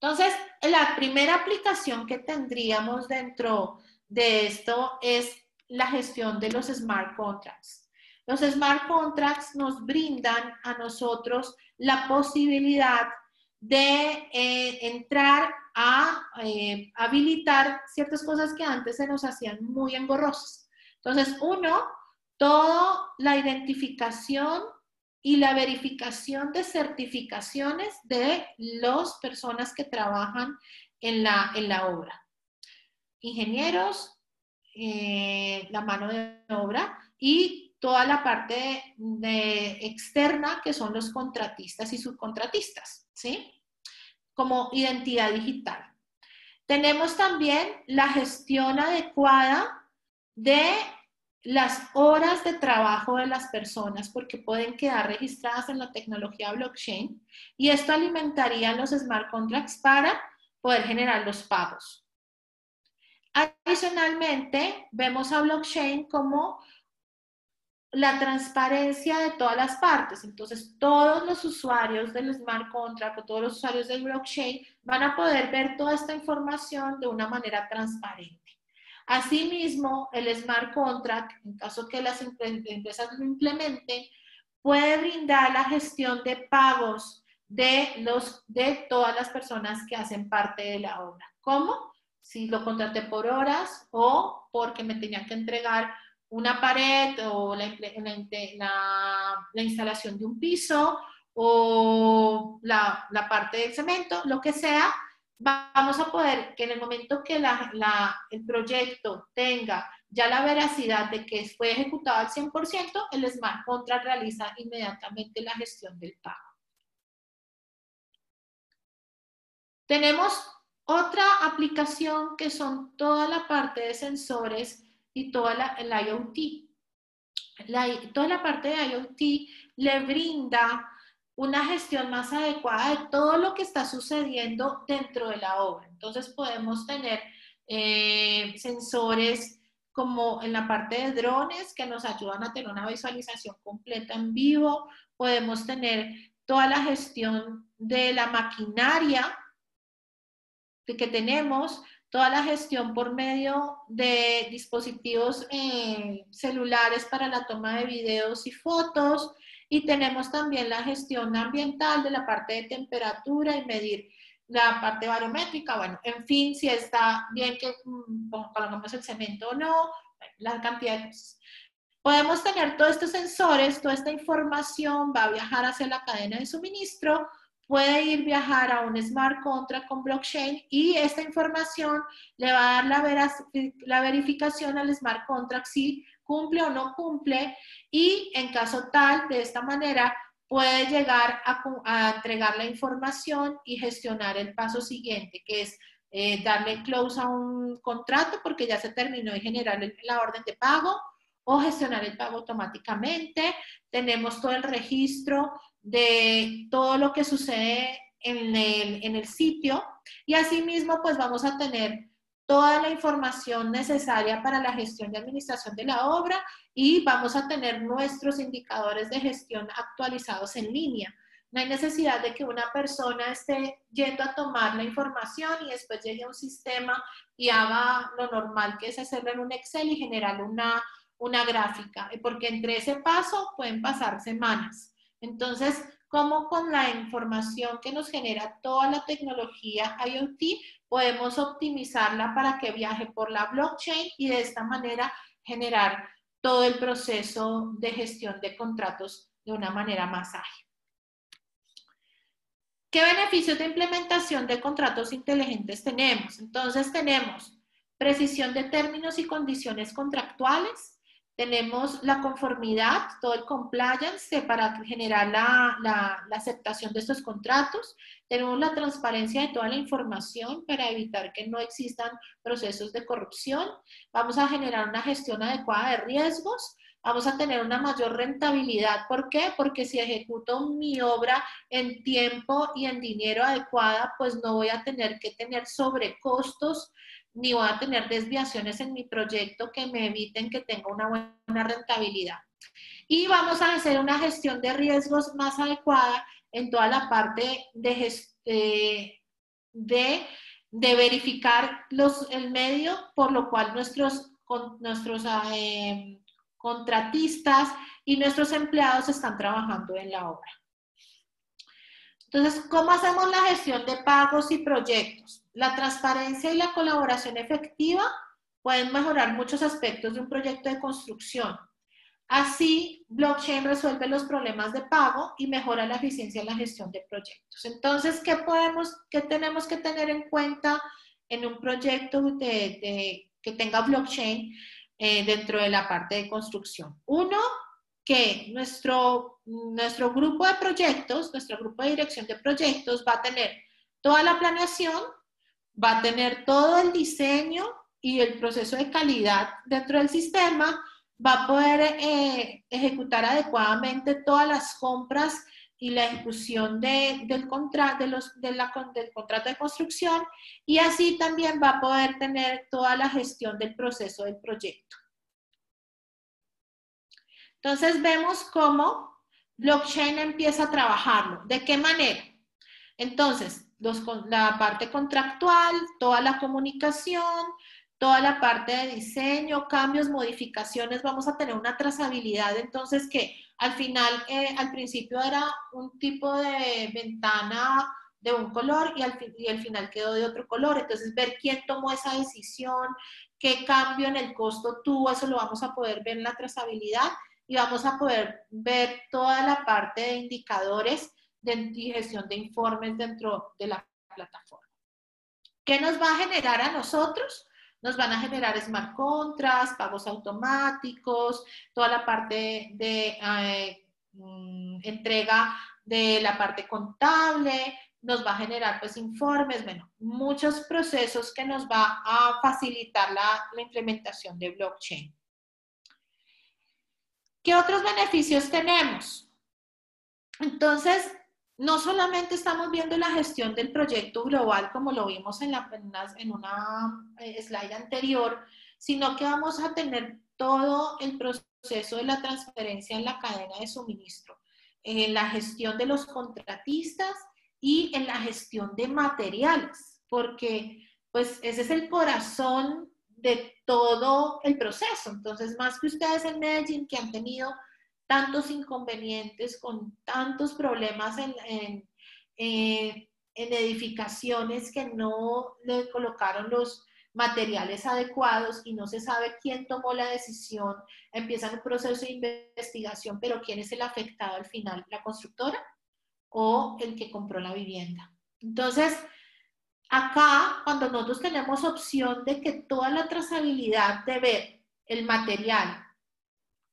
Entonces, la primera aplicación que tendríamos dentro de esto es la gestión de los smart contracts. Los smart contracts nos brindan a nosotros la posibilidad de eh, entrar a eh, habilitar ciertas cosas que antes se nos hacían muy engorrosas. Entonces, uno, toda la identificación y la verificación de certificaciones de las personas que trabajan en la, en la obra. Ingenieros, eh, la mano de obra y toda la parte externa que son los contratistas y subcontratistas, ¿sí? como identidad digital. Tenemos también la gestión adecuada de las horas de trabajo de las personas porque pueden quedar registradas en la tecnología blockchain y esto alimentaría los smart contracts para poder generar los pagos. Adicionalmente, vemos a blockchain como la transparencia de todas las partes. Entonces, todos los usuarios del smart contract o todos los usuarios del blockchain van a poder ver toda esta información de una manera transparente. Asimismo, el smart contract, en caso que las empresas lo implementen, puede brindar la gestión de pagos de, los, de todas las personas que hacen parte de la obra. ¿Cómo? Si lo contraté por horas o porque me tenía que entregar una pared o la, instalación de un piso o la, parte del cemento, lo que sea, vamos a poder que en el momento que el proyecto tenga ya la veracidad de que fue ejecutado al 100%, el smart contract realiza inmediatamente la gestión del pago. Tenemos otra aplicación que son toda la parte de sensores y toda la, el IoT. toda la parte de IoT le brinda una gestión más adecuada de todo lo que está sucediendo dentro de la obra. Entonces podemos tener eh, sensores como en la parte de drones que nos ayudan a tener una visualización completa en vivo. Podemos tener toda la gestión de la maquinaria que tenemos, toda la gestión por medio de dispositivos eh, celulares para la toma de videos y fotos y tenemos también la gestión ambiental de la parte de temperatura y medir la parte barométrica, bueno, en fin, si está bien que mm, pongamos el cemento o no, la cantidad de cosas. Podemos tener todos estos sensores, toda esta información va a viajar hacia la cadena de suministro puede ir viajar a un smart contract con blockchain y esta información le va a dar la, la verificación al smart contract si cumple o no cumple y en caso tal, de esta manera, puede llegar a, entregar la información y gestionar el paso siguiente, que es eh, darle close a un contrato porque ya se terminó de generar la orden de pago o gestionar el pago automáticamente. Tenemos todo el registro de todo lo que sucede en el, en el sitio y asimismo pues vamos a tener toda la información necesaria para la gestión y administración de la obra y vamos a tener nuestros indicadores de gestión actualizados en línea. No hay necesidad de que una persona esté yendo a tomar la información y después llegue a un sistema y haga lo normal que es hacerlo en un Excel y generar una, una gráfica, porque entre ese paso pueden pasar semanas. Entonces, como con la información que nos genera toda la tecnología IoT, podemos optimizarla para que viaje por la blockchain y de esta manera generar todo el proceso de gestión de contratos de una manera más ágil. ¿Qué beneficios de implementación de contratos inteligentes tenemos? Entonces tenemos precisión de términos y condiciones contractuales, tenemos la conformidad, todo el compliance para generar la, aceptación de estos contratos. Tenemos la transparencia de toda la información para evitar que no existan procesos de corrupción. Vamos a generar una gestión adecuada de riesgos. Vamos a tener una mayor rentabilidad. ¿Por qué? Porque si ejecuto mi obra en tiempo y en dinero adecuada, pues no voy a tener que tener sobrecostos ni voy a tener desviaciones en mi proyecto que me eviten que tenga una buena rentabilidad. Y vamos a hacer una gestión de riesgos más adecuada en toda la parte de, eh, de, de verificar los, el medio por lo cual nuestros, nuestros eh, contratistas y nuestros empleados están trabajando en la obra. Entonces, ¿cómo hacemos la gestión de pagos y proyectos? La transparencia y la colaboración efectiva pueden mejorar muchos aspectos de un proyecto de construcción. Así, blockchain resuelve los problemas de pago y mejora la eficiencia en la gestión de proyectos. Entonces, ¿qué, podemos, qué tenemos que tener en cuenta en un proyecto de, que tenga blockchain eh, dentro de la parte de construcción? Uno, que nuestro, nuestro grupo de proyectos, nuestro grupo de dirección de proyectos va a tener toda la planeación, va a tener todo el diseño y el proceso de calidad dentro del sistema, va a poder eh, ejecutar adecuadamente todas las compras y la ejecución de, del, contrato, de los, del contrato de construcción y así también va a poder tener toda la gestión del proceso del proyecto. Entonces vemos cómo blockchain empieza a trabajarlo. ¿De qué manera? Entonces, la parte contractual, toda la comunicación, toda la parte de diseño, cambios, modificaciones, vamos a tener una trazabilidad. Entonces, que al final, eh, al principio era un tipo de ventana de un color y y al final quedó de otro color. Entonces, ver quién tomó esa decisión, qué cambio en el costo tuvo, eso lo vamos a poder ver en la trazabilidad y vamos a poder ver toda la parte de indicadores de gestión de informes dentro de la plataforma. ¿Qué nos va a generar a nosotros? Nos van a generar smart contracts, pagos automáticos, toda la parte de eh, mm, entrega de la parte contable, nos va a generar pues informes, bueno, muchos procesos que nos va a facilitar la implementación de blockchain. ¿Qué otros beneficios tenemos? Entonces, no solamente estamos viendo la gestión del proyecto global como lo vimos en, la, en una, eh, slide anterior, sino que vamos a tener todo el proceso de la transferencia en la cadena de suministro, en la gestión de los contratistas y en la gestión de materiales, porque pues ese es el corazón de todo el proceso. Entonces, más que ustedes en Medellín que han tenido tantos inconvenientes, con tantos problemas en, en, eh, en edificaciones que no le colocaron los materiales adecuados y no se sabe quién tomó la decisión, empiezan un proceso de investigación, pero ¿quién es el afectado al final? ¿La constructora? o el que compró la vivienda. Entonces, acá, cuando nosotros tenemos opción de que toda la trazabilidad de ver el material,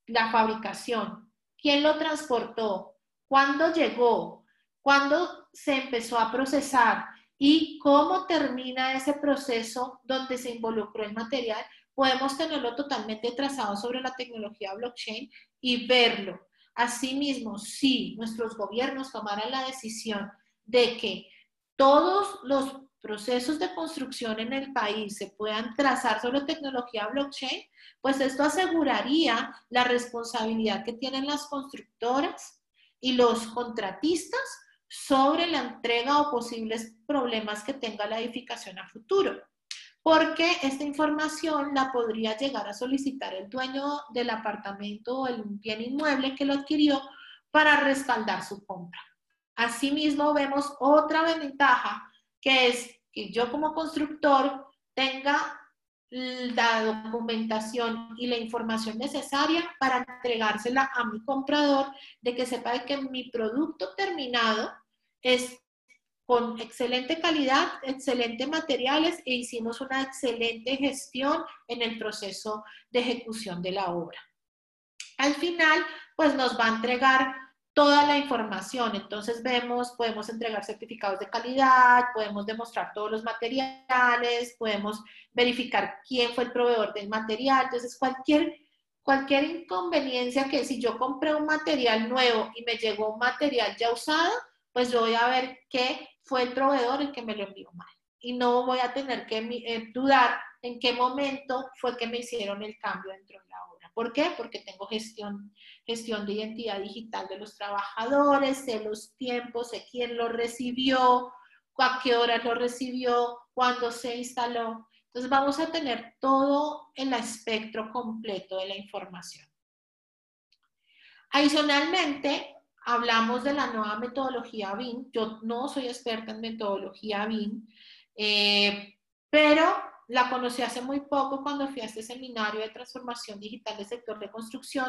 la fabricación, quién lo transportó, cuándo llegó, cuándo se empezó a procesar y cómo termina ese proceso donde se involucró el material, podemos tenerlo totalmente trazado sobre la tecnología blockchain y verlo. Asimismo, si nuestros gobiernos tomaran la decisión de que todos los procesos de construcción en el país se puedan trazar sobre tecnología blockchain, pues esto aseguraría la responsabilidad que tienen las constructoras y los contratistas sobre la entrega o posibles problemas que tenga la edificación a futuro porque esta información la podría llegar a solicitar el dueño del apartamento o el bien inmueble que lo adquirió para respaldar su compra. Asimismo, vemos otra ventaja que es que yo como constructor tenga la documentación y la información necesaria para entregársela a mi comprador, de que sepa que mi producto terminado es con excelente calidad, excelentes materiales e hicimos una excelente gestión en el proceso de ejecución de la obra. Al final, pues nos va a entregar toda la información. Entonces vemos, podemos entregar certificados de calidad, podemos demostrar todos los materiales, podemos verificar quién fue el proveedor del material. Entonces cualquier, cualquier inconveniencia que si yo compré un material nuevo y me llegó un material ya usado, pues yo voy a ver qué fue el proveedor el que me lo envió mal. Y no voy a tener que eh, dudar en qué momento fue que me hicieron el cambio dentro de la obra. ¿Por qué? Porque tengo gestión, gestión de identidad digital de los trabajadores, sé los tiempos, sé quién lo recibió, a qué hora lo recibió, cuándo se instaló. Entonces vamos a tener todo el espectro completo de la información. Adicionalmente, hablamos de la nueva metodología BIM. Yo no soy experta en metodología BIM, eh, pero la conocí hace muy poco cuando fui a este seminario de transformación digital del sector de construcción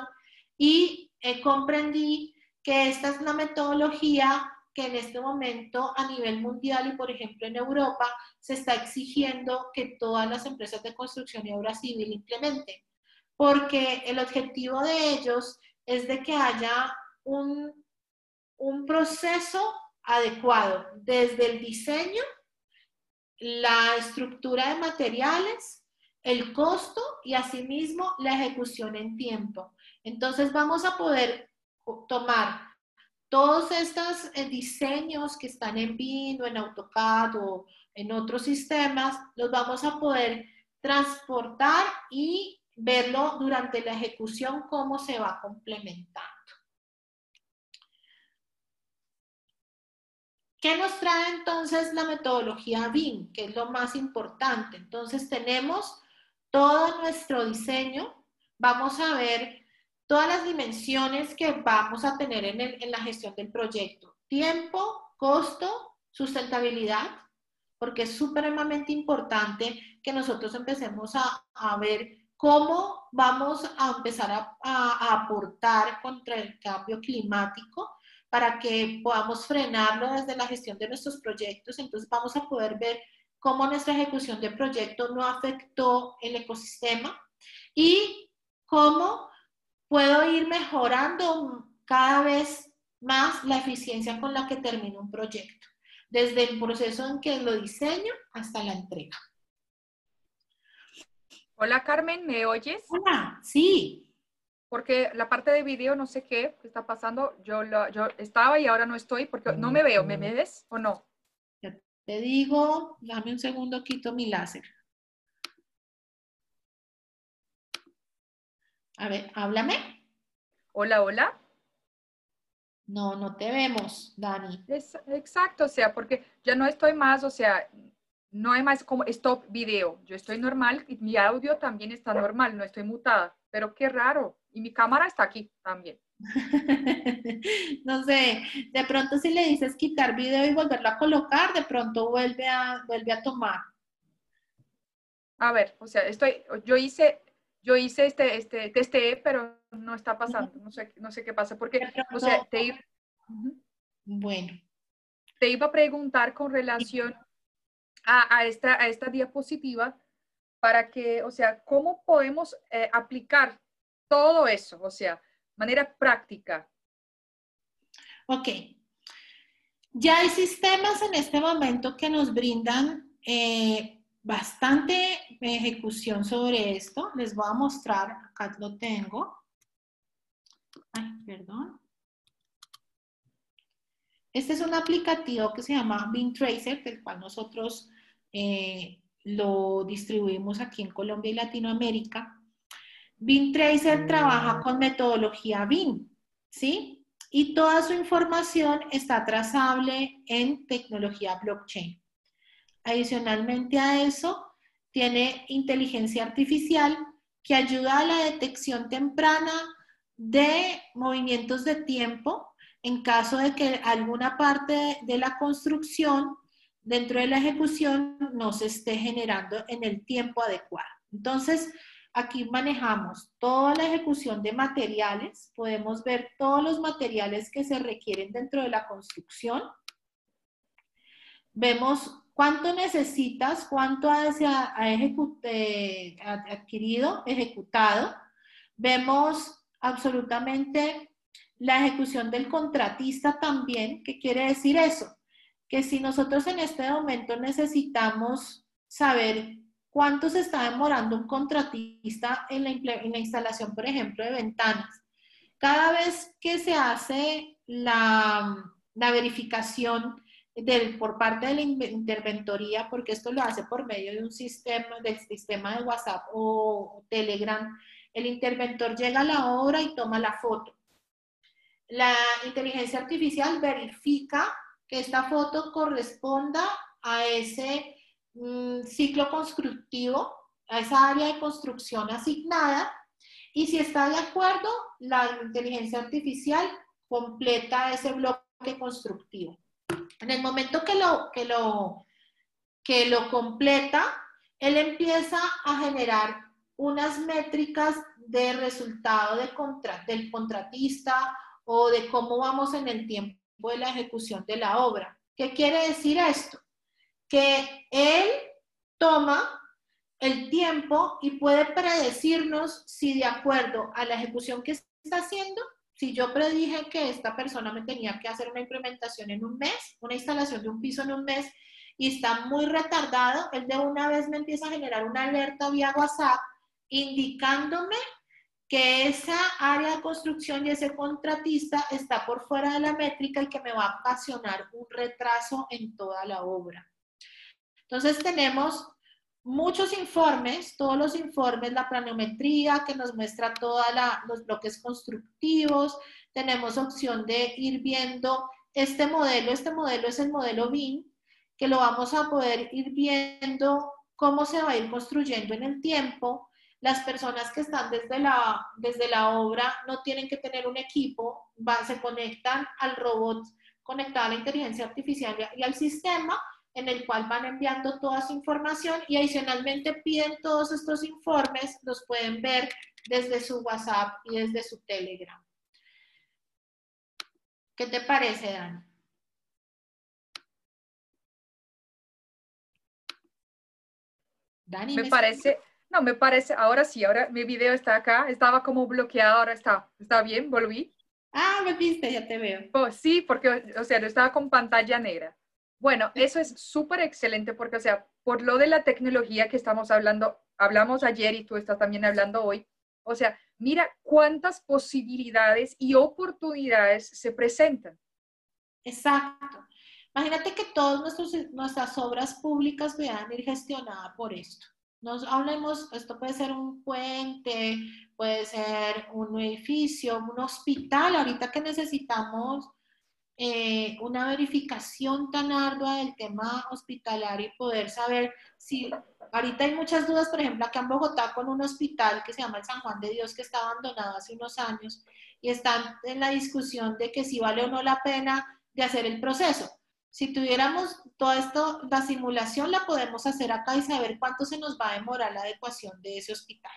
y eh, comprendí que esta es una metodología que en este momento a nivel mundial y por ejemplo en Europa se está exigiendo que todas las empresas de construcción y obra civil implementen, porque el objetivo de ellos es de que haya un un proceso adecuado desde el diseño, la estructura de materiales, el costo y asimismo la ejecución en tiempo. Entonces vamos a poder tomar todos estos eh, diseños que están en BIM o en AutoCAD o en otros sistemas, los vamos a poder transportar y verlo durante la ejecución cómo se va complementando. ¿Qué nos trae entonces la metodología BIM? Que es lo más importante. Entonces tenemos todo nuestro diseño, vamos a ver todas las dimensiones que vamos a tener en, la gestión del proyecto. Tiempo, costo, sustentabilidad, porque es supremamente importante que nosotros empecemos a, ver cómo vamos a empezar a aportar contra el cambio climático para que podamos frenarlo desde la gestión de nuestros proyectos. Entonces vamos a poder ver cómo nuestra ejecución de proyecto no afectó el ecosistema y cómo puedo ir mejorando cada vez más la eficiencia con la que termino un proyecto, desde el proceso en que lo diseño hasta la entrega. Hola Carmen, ¿me oyes? Hola, sí porque la parte de video no sé qué, está pasando. Yo, yo estaba y ahora no estoy porque no me veo. ¿Me ves o no? te digo, dame un segundo, quito mi láser. A ver, háblame. Hola, hola. No, no te vemos, Dani. exacto, o sea, porque ya no estoy más, o sea, no hay más como stop video. Yo estoy normal y mi audio también está normal, no estoy mutada. Pero qué raro. Y mi cámara está aquí también. [laughs] no sé, de pronto si le dices quitar video y volverlo a colocar, de pronto vuelve a, vuelve a tomar. A ver, o sea, estoy, yo hice, yo hice este, este, pero no está pasando, no sé, no sé qué pasa, porque, o sea, te ir... Bueno. Te iba a preguntar con relación a, esta, a esta diapositiva para que, o sea, ¿cómo podemos eh, aplicar todo eso? O sea, manera práctica. Ok. Ya hay sistemas en este momento que nos brindan eh, bastante ejecución sobre esto. Les voy a mostrar, acá lo tengo. Ay, perdón. Este es un aplicativo que se llama Bean Tracer, del cual nosotros eh, lo distribuimos aquí en Colombia y Latinoamérica. Bean Tracer trabaja con metodología Bean, ¿sí? Y toda su información está trazable en tecnología blockchain. Adicionalmente a eso, tiene inteligencia artificial que ayuda a la detección temprana de movimientos de tiempo en caso de que alguna parte de la construcción dentro de la ejecución no se esté generando en el tiempo adecuado. Entonces, aquí manejamos toda la ejecución de materiales, podemos ver todos los materiales que se requieren dentro de la construcción. Vemos cuánto necesitas, cuánto se ha, eh, adquirido, ejecutado. Vemos absolutamente la ejecución del contratista también, ¿qué quiere decir eso? Que si nosotros en este momento necesitamos saber cuánto se está demorando un contratista en la, instalación, por ejemplo, de ventanas, cada vez que se hace la, verificación por parte de la interventoría, porque esto lo hace por medio de un sistema, sistema de WhatsApp o Telegram, el interventor llega a la obra y toma la foto. La inteligencia artificial verifica que esta foto corresponda a ese ciclo constructivo, a esa área de construcción asignada, y si está de acuerdo, la inteligencia artificial completa ese bloque constructivo. En el momento que lo, que lo, que lo completa, él empieza a generar unas métricas de resultado de del contratista o de cómo vamos en el tiempo de la ejecución de la obra. ¿Qué quiere decir esto? Que él toma el tiempo y puede predecirnos si de acuerdo a la ejecución que está haciendo, si yo predije que esta persona me tenía que hacer una implementación en un mes, una instalación de un piso en un mes, y está muy retardado, él de una vez me empieza a generar una alerta vía WhatsApp indicándome que esa área de construcción y ese contratista está por fuera de la métrica y que me va a ocasionar un retraso en toda la obra. Entonces tenemos muchos informes, todos los informes, la planometría que nos muestra todos los bloques constructivos, tenemos opción de ir viendo este modelo, este modelo es el modelo BIM, que lo vamos a poder ir viendo cómo se va a ir construyendo en el tiempo, las personas que están desde la, desde la obra no tienen que tener un equipo, se conectan al robot conectado a la inteligencia artificial y al sistema en el cual van enviando toda su información y adicionalmente piden todos estos informes, los pueden ver desde su WhatsApp y desde su Telegram. ¿Qué te parece, Dan? Dani, me parece, no, me parece, ahora sí, ahora mi video está acá, estaba como bloqueado, ahora está, está bien, volví. Ah, volviste, ya te veo. Oh, sí, porque, o sea, estaba con pantalla negra. Bueno, eso es súper excelente porque, o sea, por lo de la tecnología que estamos hablando, hablamos ayer y tú estás también hablando hoy, o sea, mira cuántas posibilidades y oportunidades se presentan. Exacto. Imagínate que todas nuestras obras públicas vean ir gestionadas por esto. Nos hablemos, esto puede ser un puente, puede ser un edificio, un hospital, ahorita que necesitamos eh, una verificación tan ardua del tema hospitalario y poder saber si, ahorita hay muchas dudas, por ejemplo, acá en Bogotá con un hospital que se llama el San Juan de Dios, que está abandonado hace unos años, y están en la discusión de que si vale o no la pena de hacer el proceso. Si tuviéramos todo esto, la simulación la podemos hacer acá y saber cuánto se nos va a demorar la adecuación de ese hospital,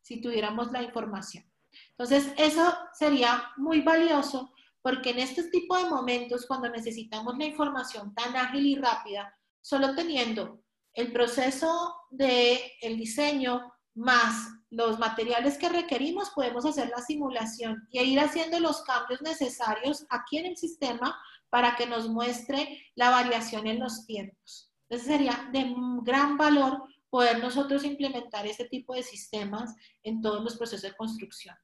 si tuviéramos la información. Entonces, eso sería muy valioso porque en este tipo de momentos, cuando necesitamos la información tan ágil y rápida, solo teniendo el proceso del el diseño más los materiales que requerimos, podemos hacer la simulación y ir haciendo los cambios necesarios aquí en el sistema para que nos muestre la variación en los tiempos. Entonces sería de gran valor poder nosotros implementar este tipo de sistemas en todos los procesos de construcción.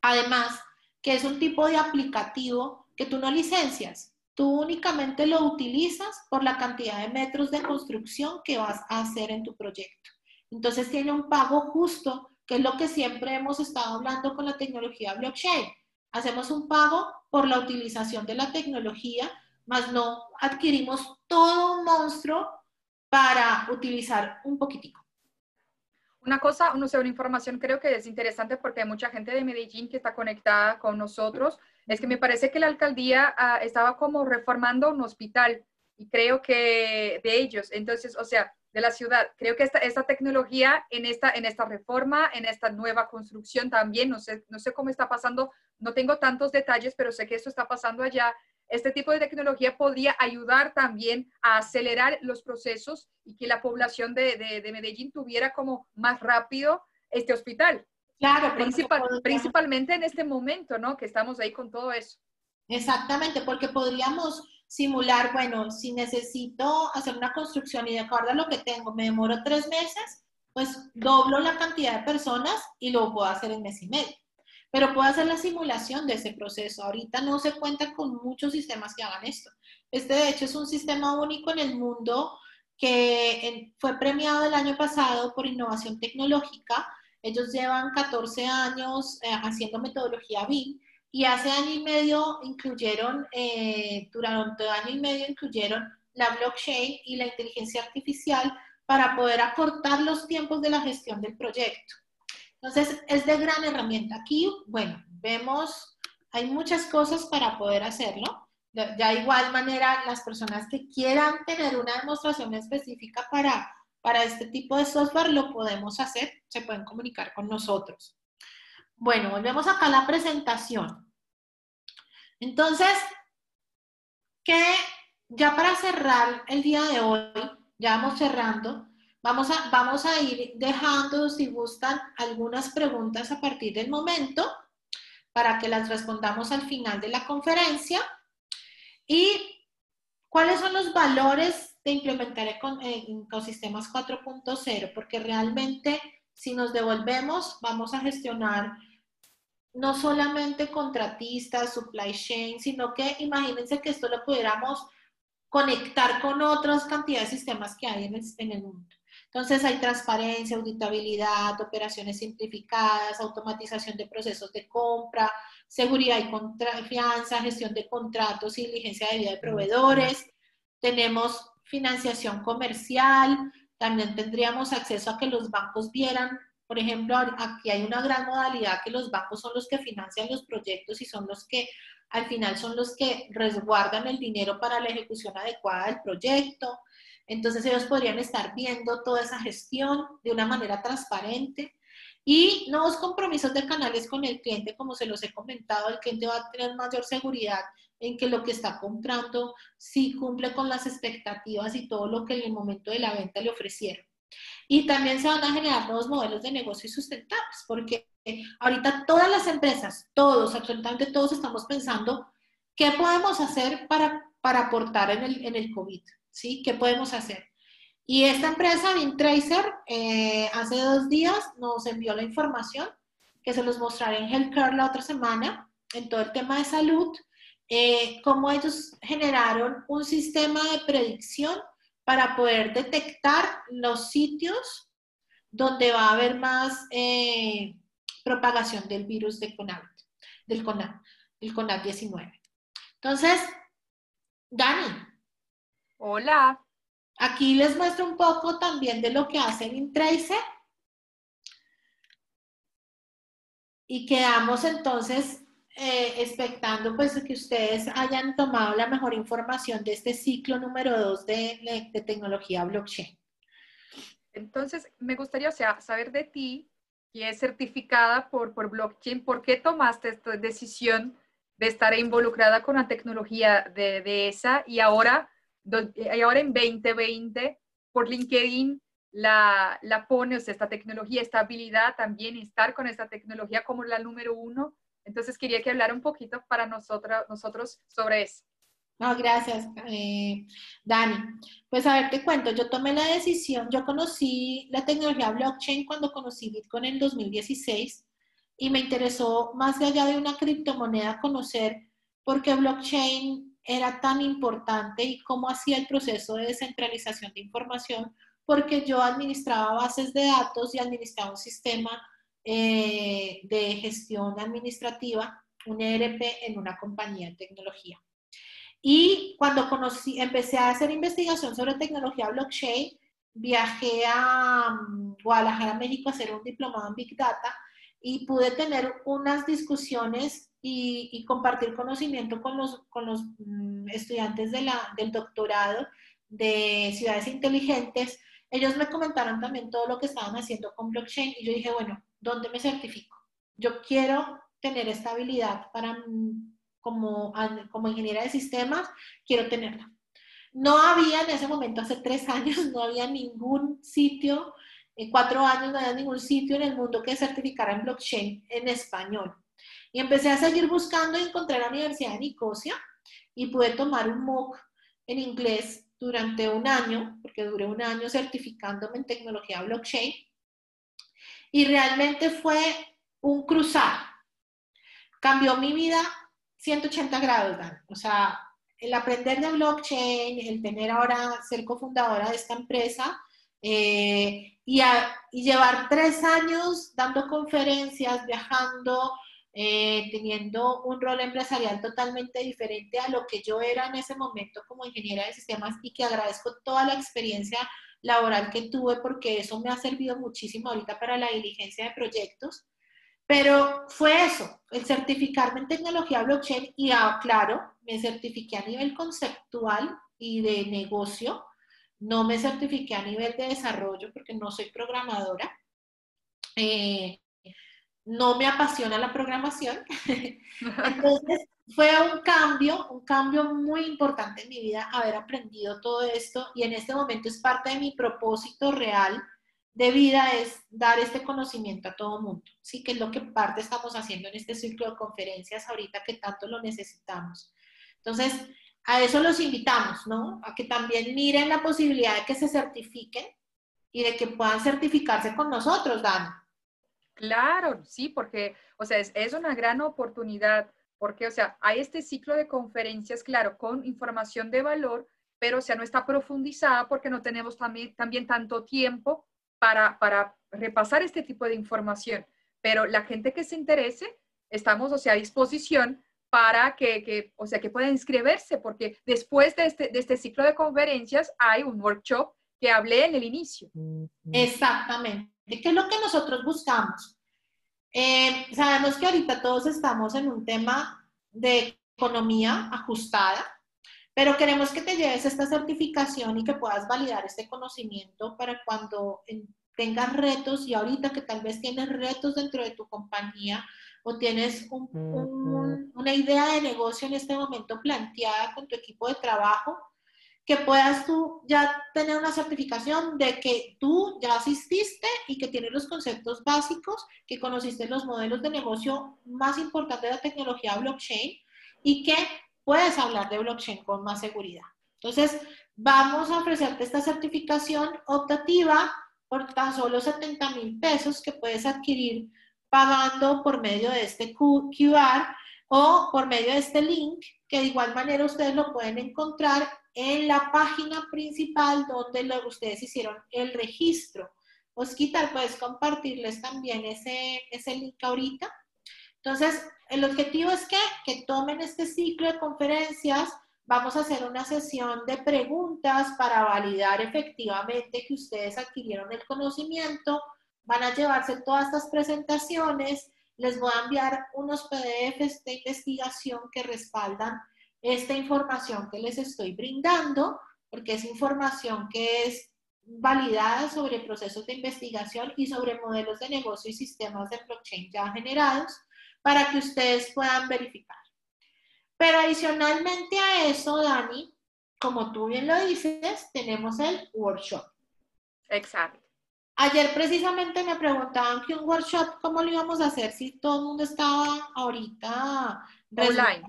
Además, que es un tipo de aplicativo que tú no licencias, tú únicamente lo utilizas por la cantidad de metros de construcción que vas a hacer en tu proyecto. Entonces tiene un pago justo, que es lo que siempre hemos estado hablando con la tecnología blockchain. Hacemos un pago por la utilización de la tecnología, más no adquirimos todo un monstruo para utilizar un poquitico. Una cosa, no sé, una información creo que es interesante porque hay mucha gente de Medellín que está conectada con nosotros, es que me parece que la alcaldía ah, estaba como reformando un hospital y creo que de ellos, entonces, o sea, de la ciudad. Creo que esta, esta tecnología en esta, en esta reforma, en esta nueva construcción también, no sé, no sé cómo está pasando, no tengo tantos detalles, pero sé que esto está pasando allá. Este tipo de tecnología podría ayudar también a acelerar los procesos y que la población de, de, Medellín tuviera como más rápido este hospital. Claro, Principal, principalmente en este momento, ¿no? Que estamos ahí con todo eso. Exactamente, porque podríamos simular, bueno, si necesito hacer una construcción y de acuerdo a lo que tengo me demoro tres meses, pues doblo la cantidad de personas y lo puedo hacer en mes y medio. Pero puedo hacer la simulación de ese proceso. Ahorita no se cuenta con muchos sistemas que hagan esto. Este, de hecho, es un sistema único en el mundo que fue premiado el año pasado por innovación tecnológica. Ellos llevan 14 años eh, haciendo metodología BIM y hace año y medio incluyeron, eh, durante año y medio incluyeron la blockchain y la inteligencia artificial para poder acortar los tiempos de la gestión del proyecto. Entonces, es de gran herramienta. Aquí, bueno, vemos, hay muchas cosas para poder hacerlo. Ya igual manera, las personas que quieran tener una demostración específica para, para este tipo de software, lo podemos hacer, se pueden comunicar con nosotros. Bueno, volvemos acá a la presentación. Entonces, que ya para cerrar el día de hoy, ya vamos cerrando, vamos a, vamos a ir dejando, si gustan, algunas preguntas a partir del momento para que las respondamos al final de la conferencia. ¿Y cuáles son los valores de implementar ecosistemas 4.0? Porque realmente si nos devolvemos, vamos a gestionar no solamente contratistas, supply chain, sino que imagínense que esto lo pudiéramos conectar con otras cantidades de sistemas que hay en el, en el mundo. Entonces hay transparencia, auditabilidad, operaciones simplificadas, automatización de procesos de compra, seguridad y confianza, gestión de contratos y diligencia de vida de proveedores. Tenemos financiación comercial, también tendríamos acceso a que los bancos vieran por ejemplo, aquí hay una gran modalidad que los bancos son los que financian los proyectos y son los que al final son los que resguardan el dinero para la ejecución adecuada del proyecto. Entonces ellos podrían estar viendo toda esa gestión de una manera transparente y nuevos compromisos de canales con el cliente, como se los he comentado, el cliente va a tener mayor seguridad en que lo que está comprando sí cumple con las expectativas y todo lo que en el momento de la venta le ofrecieron. Y también se van a generar nuevos modelos de negocio sustentables, porque ahorita todas las empresas, todos, absolutamente todos estamos pensando qué podemos hacer para, para aportar en el, en el COVID, ¿sí? ¿Qué podemos hacer? Y esta empresa, Vintracer, eh, hace dos días nos envió la información que se los mostraré en Healthcare la otra semana, en todo el tema de salud, eh, cómo ellos generaron un sistema de predicción para poder detectar los sitios donde va a haber más eh, propagación del virus de CONAV, del CONAV, del CONAV-19. Entonces, Dani. Hola. Aquí les muestro un poco también de lo que hace el Intracer. Y quedamos entonces eh, expectando pues que ustedes hayan tomado la mejor información de este ciclo número 2 de, de, tecnología blockchain. Entonces, me gustaría o sea, saber de ti, que es certificada por, por blockchain, ¿por qué tomaste esta decisión de estar involucrada con la tecnología de, esa y ahora, y ahora en 2020 por LinkedIn la, la pone, o sea, esta tecnología, esta habilidad también, estar con esta tecnología como la número uno. Entonces quería que hablara un poquito para nosotros, nosotros sobre eso. No, gracias, eh, Dani. Pues a ver, te cuento, yo tomé la decisión, yo conocí la tecnología blockchain cuando conocí Bitcoin en 2016 y me interesó más allá de una criptomoneda conocer por qué blockchain era tan importante y cómo hacía el proceso de descentralización de información, porque yo administraba bases de datos y administraba un sistema eh, de gestión administrativa, un ERP en una compañía de tecnología. Y cuando conocí, empecé a hacer investigación sobre tecnología blockchain, viajé a mm, Guadalajara, México, a hacer un diplomado en Big Data y pude tener unas discusiones y, compartir conocimiento con los, con los mm, estudiantes del doctorado de ciudades inteligentes. Ellos me comentaron también todo lo que estaban haciendo con blockchain y yo dije, bueno, ¿dónde me certifico? Yo quiero tener esta habilidad para mm, como, como ingeniera de sistemas, quiero tenerla. No había en ese momento, hace tres años, [laughs] no había ningún sitio, en cuatro años no había ningún sitio en el mundo que certificara en blockchain en español. Y empecé a seguir buscando y encontré la Universidad de Nicosia y pude tomar un MOOC en inglés durante un año, porque duré un año certificándome en tecnología blockchain. Y realmente fue un cruzar. Cambió mi vida 180 grados, Dan. O sea, el aprender de blockchain, el tener ahora, ser cofundadora de esta empresa eh, y, llevar tres años dando conferencias, viajando, eh, teniendo un rol empresarial totalmente diferente a lo que yo era en ese momento como ingeniera de sistemas y que agradezco toda la experiencia laboral que tuve porque eso me ha servido muchísimo ahorita para la diligencia de proyectos. Pero fue eso, el certificarme en tecnología blockchain y ah, claro, me certifiqué a nivel conceptual y de negocio, no me certifiqué a nivel de desarrollo porque no soy programadora. Eh, no me apasiona la programación. [laughs] Entonces fue un cambio, un cambio muy importante en mi vida haber aprendido todo esto y en este momento es parte de mi propósito real de vida es dar este conocimiento a todo mundo, ¿sí? Que es lo que parte estamos haciendo en este ciclo de conferencias ahorita que tanto lo necesitamos. Entonces, a eso los invitamos, ¿no? A que también miren la posibilidad de que se certifiquen y de que puedan certificarse con nosotros, Dan. Claro, sí, porque, o sea, es, es una gran oportunidad, porque, o sea, hay este ciclo de conferencias, claro, con información de valor, pero, o sea, no está profundizada porque no tenemos también, también tanto tiempo para, repasar este tipo de información. Pero la gente que se interese, estamos, o sea, a disposición para que, o sea, que puedan inscribirse, porque después de este, de este ciclo de conferencias hay un workshop que hablé en el inicio. Exactamente. ¿Qué es lo que nosotros buscamos? Eh, sabemos que ahorita todos estamos en un tema de economía ajustada, pero queremos que te lleves esta certificación y que puedas validar este conocimiento para cuando tengas retos y ahorita que tal vez tienes retos dentro de tu compañía o tienes una idea de negocio en este momento planteada con tu equipo de trabajo, que puedas tú ya tener una certificación de que tú ya asististe y que tienes los conceptos básicos, que conociste los modelos de negocio más importantes de la tecnología blockchain y que puedes hablar de blockchain con más seguridad. Entonces, vamos a ofrecerte esta certificación optativa por tan solo 70 mil pesos que puedes adquirir pagando por medio de este QR o por medio de este link, que de igual manera ustedes lo pueden encontrar en la página principal donde ustedes hicieron el registro. Osquitar, puedes compartirles también ese, ese link ahorita. Entonces, el objetivo es que, que tomen este ciclo de conferencias. Vamos a hacer una sesión de preguntas para validar efectivamente que ustedes adquirieron el conocimiento. Van a llevarse todas estas presentaciones. Les voy a enviar unos PDFs de investigación que respaldan esta información que les estoy brindando, porque es información que es validada sobre procesos de investigación y sobre modelos de negocio y sistemas de blockchain ya generados para que ustedes puedan verificar. Pero adicionalmente a eso, Dani, como tú bien lo dices, tenemos el workshop. Exacto. Ayer precisamente me preguntaban que un workshop, ¿cómo lo íbamos a hacer si todo el mundo estaba ahorita online?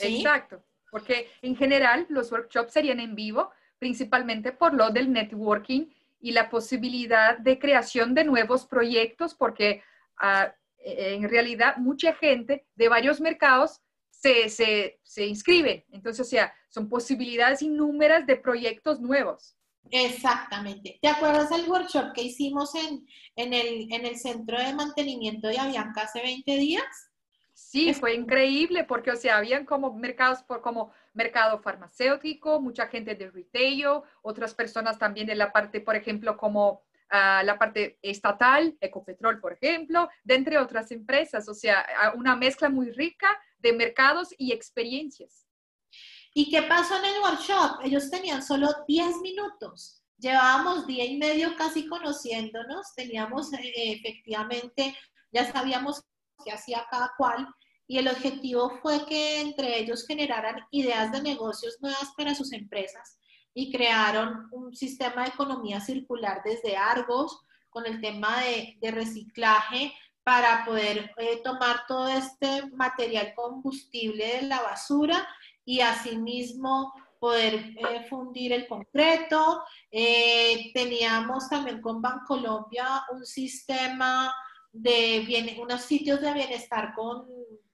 Exacto, porque en general los workshops serían en vivo, principalmente por lo del networking y la posibilidad de creación de nuevos proyectos, porque ah, en realidad mucha gente de varios mercados se, se, se inscribe. Entonces, o sea, son posibilidades innúmeras de proyectos nuevos. Exactamente. ¿Te acuerdas del workshop que hicimos en, en, el, en el centro de mantenimiento de Avianca hace 20 días? Sí, fue increíble porque, o sea, habían como mercados por como mercado farmacéutico, mucha gente de retail, otras personas también de la parte, por ejemplo, como uh, la parte estatal, Ecopetrol, por ejemplo, de entre otras empresas, o sea, una mezcla muy rica de mercados y experiencias. ¿Y qué pasó en el workshop? Ellos tenían solo 10 minutos. Llevábamos día y medio casi conociéndonos, teníamos eh, efectivamente, ya sabíamos qué hacía cada cual y el objetivo fue que entre ellos generaran ideas de negocios nuevas para sus empresas y crearon un sistema de economía circular desde Argos con el tema de, de reciclaje para poder eh, tomar todo este material combustible de la basura y asimismo poder eh, fundir el concreto. Eh, teníamos también con Bancolombia un sistema de unos sitios de bienestar con,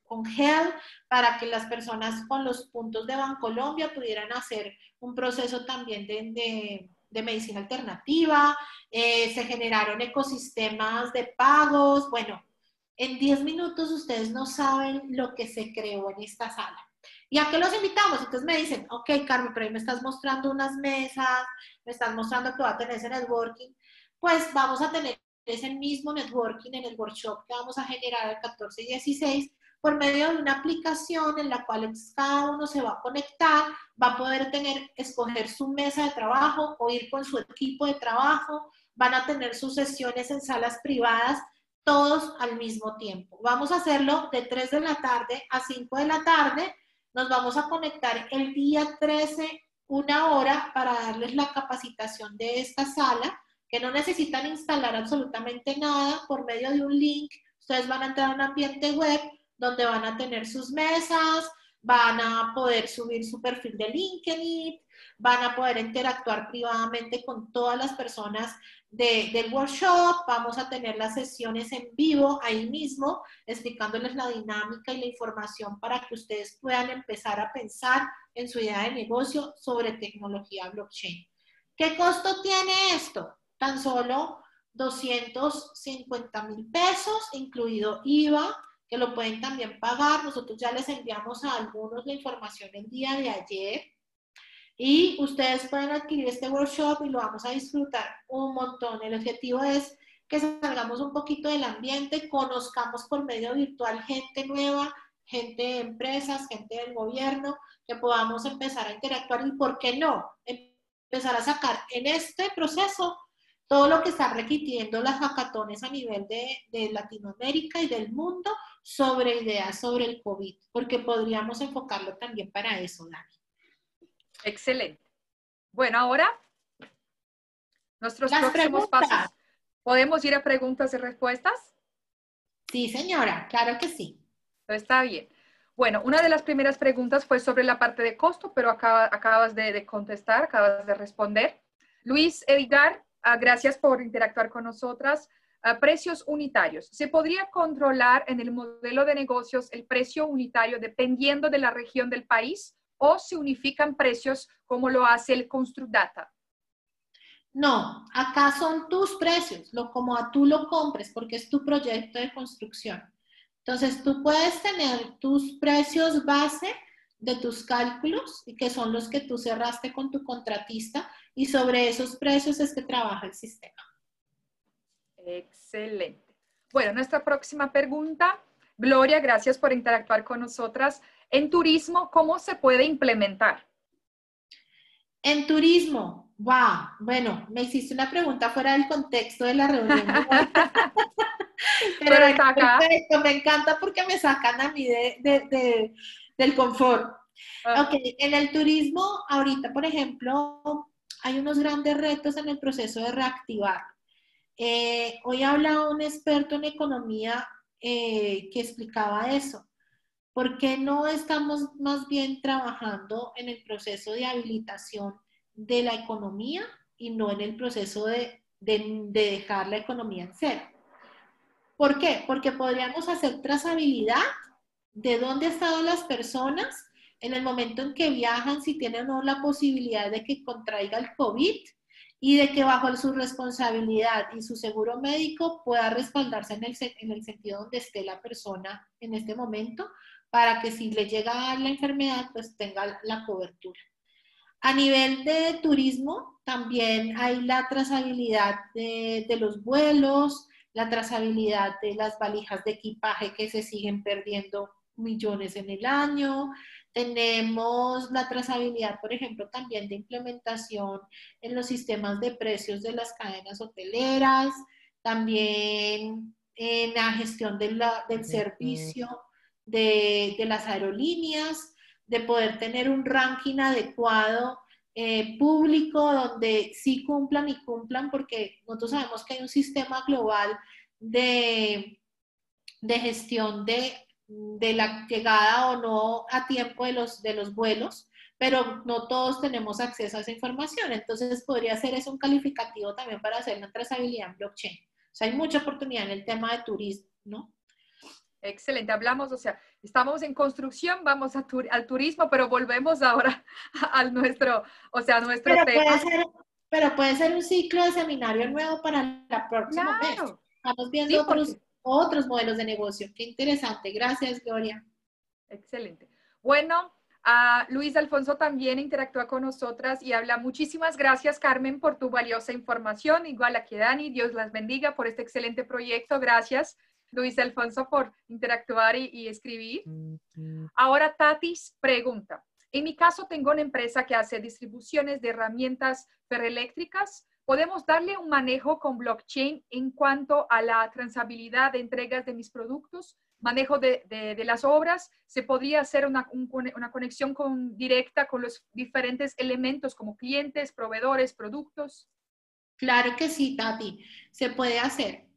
con gel para que las personas con los puntos de Bancolombia pudieran hacer un proceso también de, de, medicina alternativa. Eh, se generaron ecosistemas de pagos. Bueno, en 10 minutos ustedes no saben lo que se creó en esta sala. ¿Y a qué los invitamos? Entonces me dicen, ok, Carmen, pero ahí me estás mostrando unas mesas, me estás mostrando que va a tener ese networking. Pues vamos a tener ese mismo networking en el workshop que vamos a generar el 14 y 16 por medio de una aplicación en la cual cada uno se va a conectar, va a poder tener, escoger su mesa de trabajo o ir con su equipo de trabajo, van a tener sus sesiones en salas privadas, todos al mismo tiempo. Vamos a hacerlo de 3 de la tarde a 5 de la tarde nos vamos a conectar el día 13, una hora, para darles la capacitación de esta sala, que no necesitan instalar absolutamente nada por medio de un link. Ustedes van a entrar a un ambiente web donde van a tener sus mesas, van a poder subir su perfil de LinkedIn, van a poder interactuar privadamente con todas las personas del workshop, vamos a tener las sesiones en vivo ahí mismo, explicándoles la dinámica y la información para que ustedes puedan empezar a pensar en su idea de negocio sobre tecnología blockchain. ¿Qué costo tiene esto? Tan solo 250 mil pesos, incluido IVA, que lo pueden también pagar. Nosotros ya les enviamos a algunos la información el día de ayer. Y ustedes pueden adquirir este workshop y lo vamos a disfrutar un montón. El objetivo es que salgamos un poquito del ambiente, conozcamos por medio virtual gente nueva, gente de empresas, gente del gobierno, que podamos empezar a interactuar y, ¿por qué no? Empezar a sacar en este proceso todo lo que están requiriendo las hackatones a nivel de, de, Latinoamérica y del mundo sobre ideas sobre el COVID, porque podríamos enfocarlo también para eso, Dani. Excelente. Bueno, ahora nuestros próximos pasos. ¿Podemos ir a preguntas y respuestas? Sí, señora, claro que sí. Está bien. Bueno, una de las primeras preguntas fue sobre la parte de costo, pero acabas de, contestar, acabas de responder. Luis Edgar, ah, gracias por interactuar con nosotras. Ah, precios unitarios. ¿Se podría controlar en el modelo de negocios el precio unitario dependiendo de la región del país o se unifican precios como lo hace el Construct Data? No, acá son tus precios, lo como a tú lo compres, porque es tu proyecto de construcción. Entonces, tú puedes tener tus precios base de tus cálculos, y que son los que tú cerraste con tu contratista, y sobre esos precios es que trabaja el sistema. Excelente. Bueno, nuestra próxima pregunta. Gloria, gracias por interactuar con nosotras. En turismo, ¿cómo se puede implementar? En turismo, wow, bueno, me hiciste una pregunta fuera del contexto de la reunión. [laughs] Pero, está acá. me encanta porque me sacan a mí de, del confort. Ah. Ok, en el turismo, ahorita, por ejemplo, hay unos grandes retos en el proceso de reactivar. Eh, hoy hablado un experto en economía eh, que explicaba eso. ¿Por qué no estamos más bien trabajando en el proceso de habilitación de la economía y no en el proceso de, de dejar la economía en cero? ¿Por qué? Porque podríamos hacer trazabilidad de dónde han estado las personas en el momento en que viajan, si tienen o no la posibilidad de que contraiga el COVID y de que bajo su responsabilidad y su seguro médico pueda respaldarse en el, en el sentido donde esté la persona en este momento para que si le llega la enfermedad, pues tenga la cobertura. A nivel de turismo, también hay la trazabilidad de, de los vuelos, la trazabilidad de las valijas de equipaje que se siguen perdiendo millones en el año, tenemos la trazabilidad, por ejemplo, también de implementación en los sistemas de precios de las cadenas hoteleras, también en la gestión del servicio de, las aerolíneas, de poder tener un ranking adecuado eh, público donde sí cumplan y cumplan, porque nosotros sabemos que hay un sistema global de, de gestión de de la llegada o no a tiempo de los, de los vuelos, pero no todos tenemos acceso a esa información. Entonces podría ser eso un calificativo también para hacer la trazabilidad en blockchain. O sea, hay mucha oportunidad en el tema de turismo, ¿no? Excelente, hablamos, o sea, estamos en construcción, vamos al turismo, pero volvemos ahora [laughs] al nuestro, o sea, nuestro pero tema. Puede ser, pero puede ser un ciclo de seminario nuevo para la próxima vez. Estamos viendo otros, otros modelos de negocio. Qué interesante. Gracias, Gloria. Excelente. Bueno, a Luis Alfonso también interactúa con nosotras y habla. Muchísimas gracias, Carmen, por tu valiosa información. Igual aquí, Dani, Dios las bendiga por este excelente proyecto. Gracias, Luis Alfonso, por interactuar y, y escribir. Ahora, Tatis pregunta. En mi caso, tengo una empresa que hace distribuciones de herramientas ferroeléctricas podemos darle un manejo con blockchain en cuanto a la transabilidad de entregas de mis productos, manejo de, las obras, se podría hacer una, una conexión con, directa con los diferentes elementos como clientes, proveedores, productos. Claro que sí, Tati, se puede hacer.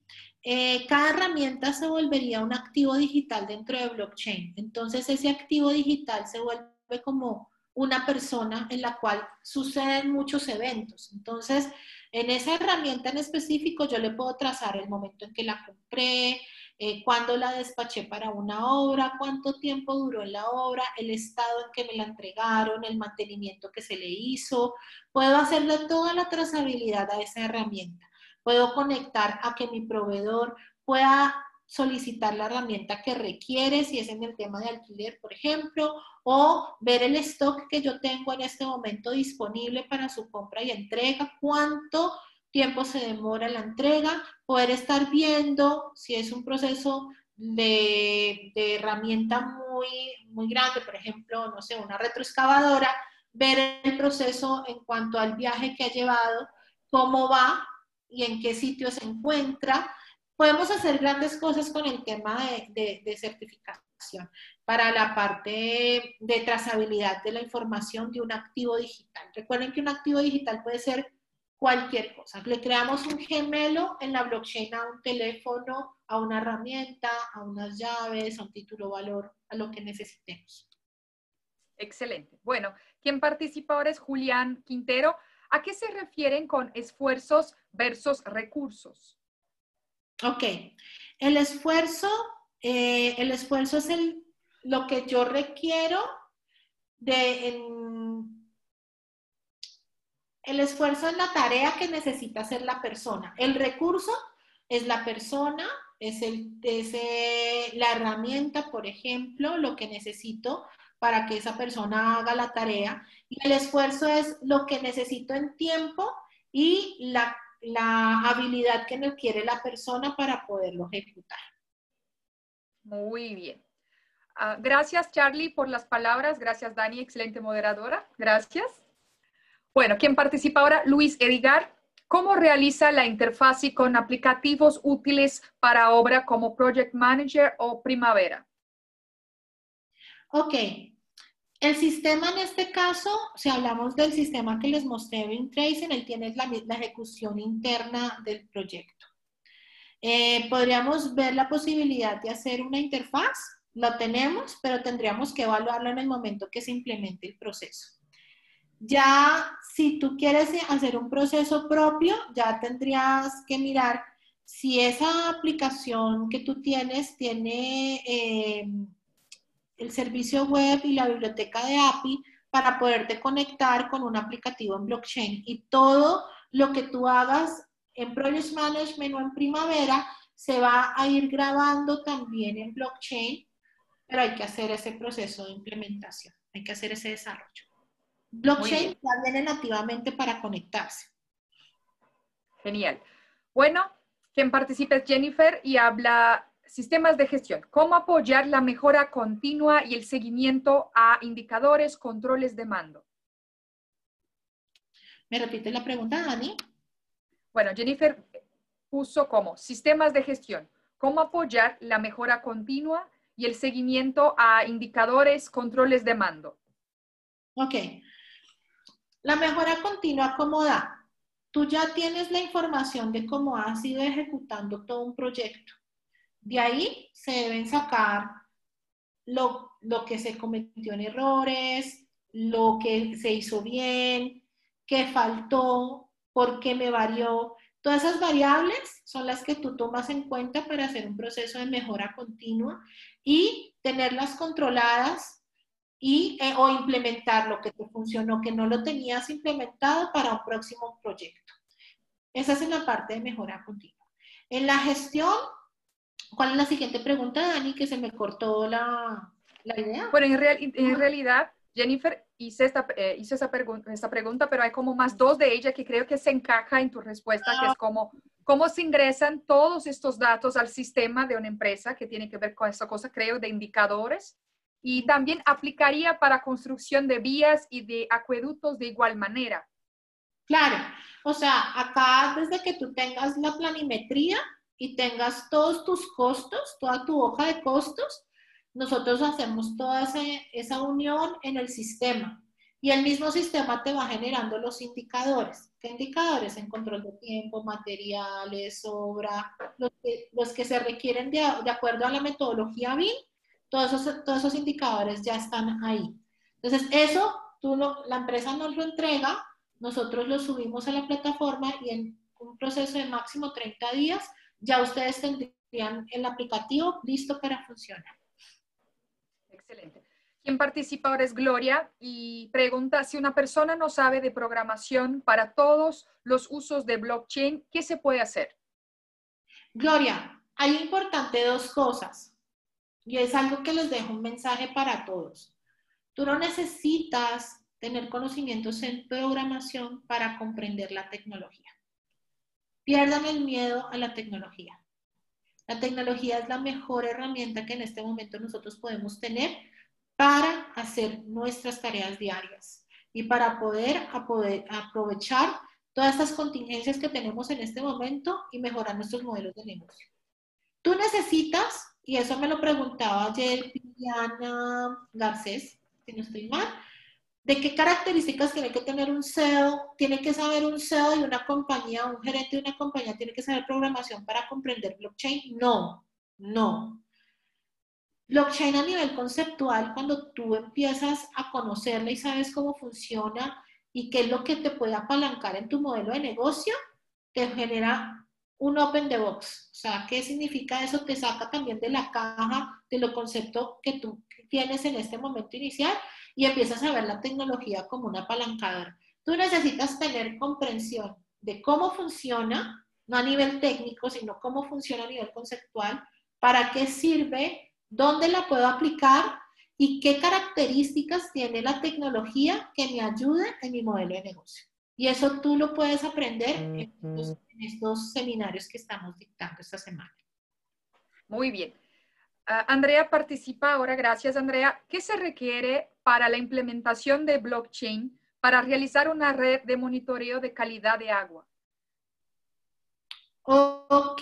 Eh, cada herramienta se volvería un activo digital dentro de blockchain. Entonces ese activo digital se vuelve como una persona en la cual suceden muchos eventos. Entonces, en esa herramienta en específico yo le puedo trazar el momento en que la compré, eh, cuándo la despaché para una obra, cuánto tiempo duró en la obra, el estado en que me la entregaron, el mantenimiento que se le hizo. Puedo hacerle toda la trazabilidad a esa herramienta. Puedo conectar a que mi proveedor pueda solicitar la herramienta que requiere, si es en el tema de alquiler, por ejemplo, o ver el stock que yo tengo en este momento disponible para su compra y entrega, cuánto tiempo se demora la entrega, poder estar viendo si es un proceso de, herramienta muy, muy grande, por ejemplo, no sé, una retroexcavadora, ver el proceso en cuanto al viaje que ha llevado, cómo va y en qué sitio se encuentra, podemos hacer grandes cosas con el tema de, certificación para la parte de trazabilidad de la información de un activo digital. Recuerden que un activo digital puede ser cualquier cosa. Le creamos un gemelo en la blockchain a un teléfono, a una herramienta, a unas llaves, a un título valor, a lo que necesitemos. Excelente. Bueno, quien participa ahora es Julián Quintero. ¿A qué se refieren con esfuerzos versus recursos? Ok, el esfuerzo, eh, el esfuerzo es el, lo que yo requiero de... el esfuerzo es la tarea que necesita hacer la persona. El recurso es la persona, es, el, es eh, la herramienta, por ejemplo, lo que necesito para que esa persona haga la tarea. Y el esfuerzo es lo que necesito en tiempo y la la habilidad que nos quiere la persona para poderlo ejecutar. Muy bien. Ah, gracias, Charlie, por las palabras. Gracias, Dani, excelente moderadora. Gracias. Bueno, ¿quién participa ahora? Luis Edgar. ¿Cómo realiza la interfaz con aplicativos útiles para obra como Project Manager o Primavera? Ok. El sistema en este caso, si hablamos del sistema que les mostré en Tracing, él tiene la, la ejecución interna del proyecto. Eh, podríamos ver la posibilidad de hacer una interfaz, lo tenemos, pero tendríamos que evaluarlo en el momento que se implemente el proceso. Ya si tú quieres hacer un proceso propio, ya tendrías que mirar si esa aplicación que tú tienes tiene eh, el servicio web y la biblioteca de API para poderte conectar con un aplicativo en blockchain y todo lo que tú hagas en Project Management o en Primavera se va a ir grabando también en blockchain, pero hay que hacer ese proceso de implementación, hay que hacer ese desarrollo. Blockchain ya viene nativamente para conectarse. Genial. Bueno, quien participe es Jennifer y habla sistemas de gestión. ¿Cómo apoyar la mejora continua y el seguimiento a indicadores, controles de mando? ¿Me repite la pregunta, Dani? Bueno, Jennifer puso como sistemas de gestión. ¿Cómo apoyar la mejora continua y el seguimiento a indicadores, controles de mando? Ok. La mejora continua, ¿cómo da? Tú ya tienes la información de cómo has ido ejecutando todo un proyecto. De ahí se deben sacar lo, lo que se cometió en errores, lo que se hizo bien, qué faltó, por qué me varió. Todas esas variables son las que tú tomas en cuenta para hacer un proceso de mejora continua y tenerlas controladas y, eh, o implementar lo que te funcionó, que no lo tenías implementado para un próximo proyecto. Esa es la parte de mejora continua. En la gestión, ¿cuál es la siguiente pregunta, Dani? Que se me cortó la, la idea. Bueno, en, en realidad, Jennifer, hice, esta, eh, hice esa esta pregunta, pero hay como más dos de ellas que creo que se encaja en tu respuesta, que es como, ¿cómo se ingresan todos estos datos al sistema de una empresa que tiene que ver con esa cosa, creo, de indicadores? Y también aplicaría para construcción de vías y de acueductos de igual manera. Claro, o sea, acá desde que tú tengas la planimetría y tengas todos tus costos, toda tu hoja de costos, nosotros hacemos toda esa unión en el sistema y el mismo sistema te va generando los indicadores. ¿Qué indicadores? En control de tiempo, materiales, obra, los que, los que se requieren de, de, acuerdo a la metodología BIM, todos esos, todos esos indicadores ya están ahí. Entonces, eso tú la empresa nos lo entrega, nosotros lo subimos a la plataforma y en un proceso de máximo 30 días ya ustedes tendrían el aplicativo listo para funcionar. Excelente. Quien participa ahora es Gloria y pregunta si una persona no sabe de programación para todos los usos de blockchain, ¿qué se puede hacer? Gloria, hay importante dos cosas y es algo que les dejo un mensaje para todos. Tú no necesitas tener conocimientos en programación para comprender la tecnología. Pierdan el miedo a la tecnología. La tecnología es la mejor herramienta que en este momento nosotros podemos tener para hacer nuestras tareas diarias y para poder, poder aprovechar todas estas contingencias que tenemos en este momento y mejorar nuestros modelos de negocio. Tú necesitas, y eso me lo preguntaba ayer Diana Garcés, si no estoy mal, ¿De qué características tiene que tener un CEO? Tiene que saber un CEO y una compañía, un gerente de una compañía tiene que saber programación para comprender blockchain. No, no. Blockchain a nivel conceptual, cuando tú empiezas a conocerla y sabes cómo funciona y qué es lo que te puede apalancar en tu modelo de negocio, te genera un open the box. O sea, ¿qué significa eso? Te saca también de la caja de lo concepto que tú tienes en este momento inicial y empiezas a ver la tecnología como un apalancador. Tú necesitas tener comprensión de cómo funciona, no a nivel técnico, sino cómo funciona a nivel conceptual, para qué sirve, dónde la puedo aplicar y qué características tiene la tecnología que me ayude en mi modelo de negocio. Y eso tú lo puedes aprender en estos, seminarios que estamos dictando esta semana. Muy bien. Ah, Andrea participa ahora. Gracias, Andrea. ¿Qué se requiere para la implementación de blockchain para realizar una red de monitoreo de calidad de agua? Ok,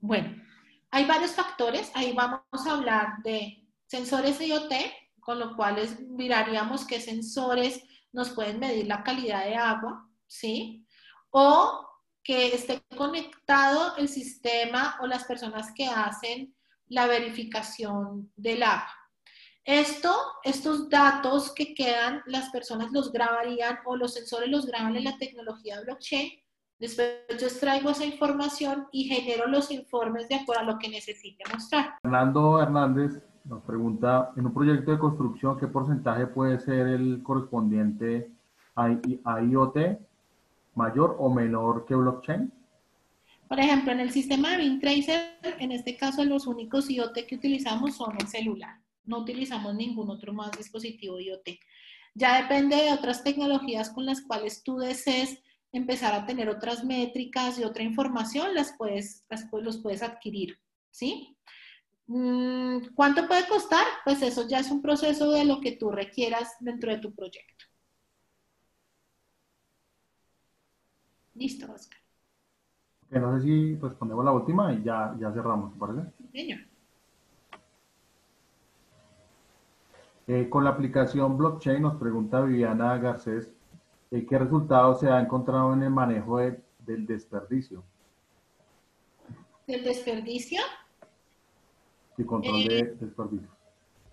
bueno, hay varios factores. Ahí vamos a hablar de sensores IoT, con lo cual miraríamos qué sensores nos pueden medir la calidad de agua, ¿sí? O que esté conectado el sistema o las personas que hacen la verificación del agua. Esto, estos datos que quedan, las personas los grabarían o los sensores los graban en la tecnología blockchain. Después yo extraigo esa información y genero los informes de acuerdo a lo que necesite mostrar. Fernando Hernández nos pregunta, en un proyecto de construcción, ¿qué porcentaje puede ser el correspondiente a IoT mayor o menor que blockchain? Por ejemplo, en el sistema de BinTracer, en este caso los únicos IoT que utilizamos son el celular. No utilizamos ningún otro más dispositivo IoT. Ya depende de otras tecnologías con las cuales tú desees empezar a tener otras métricas y otra información, las puedes, los puedes adquirir, ¿sí? Mm, ¿Cuánto puede costar? Pues eso ya es un proceso de lo que tú requieras dentro de tu proyecto. Listo, Oscar. No sé si respondemos la última y ya, ya cerramos, ¿parece? Señor. Eh, con la aplicación blockchain nos pregunta Viviana Garcés, eh, ¿qué resultados se ha encontrado en el manejo del desperdicio? ¿Del desperdicio? Y control de eh, desperdicio.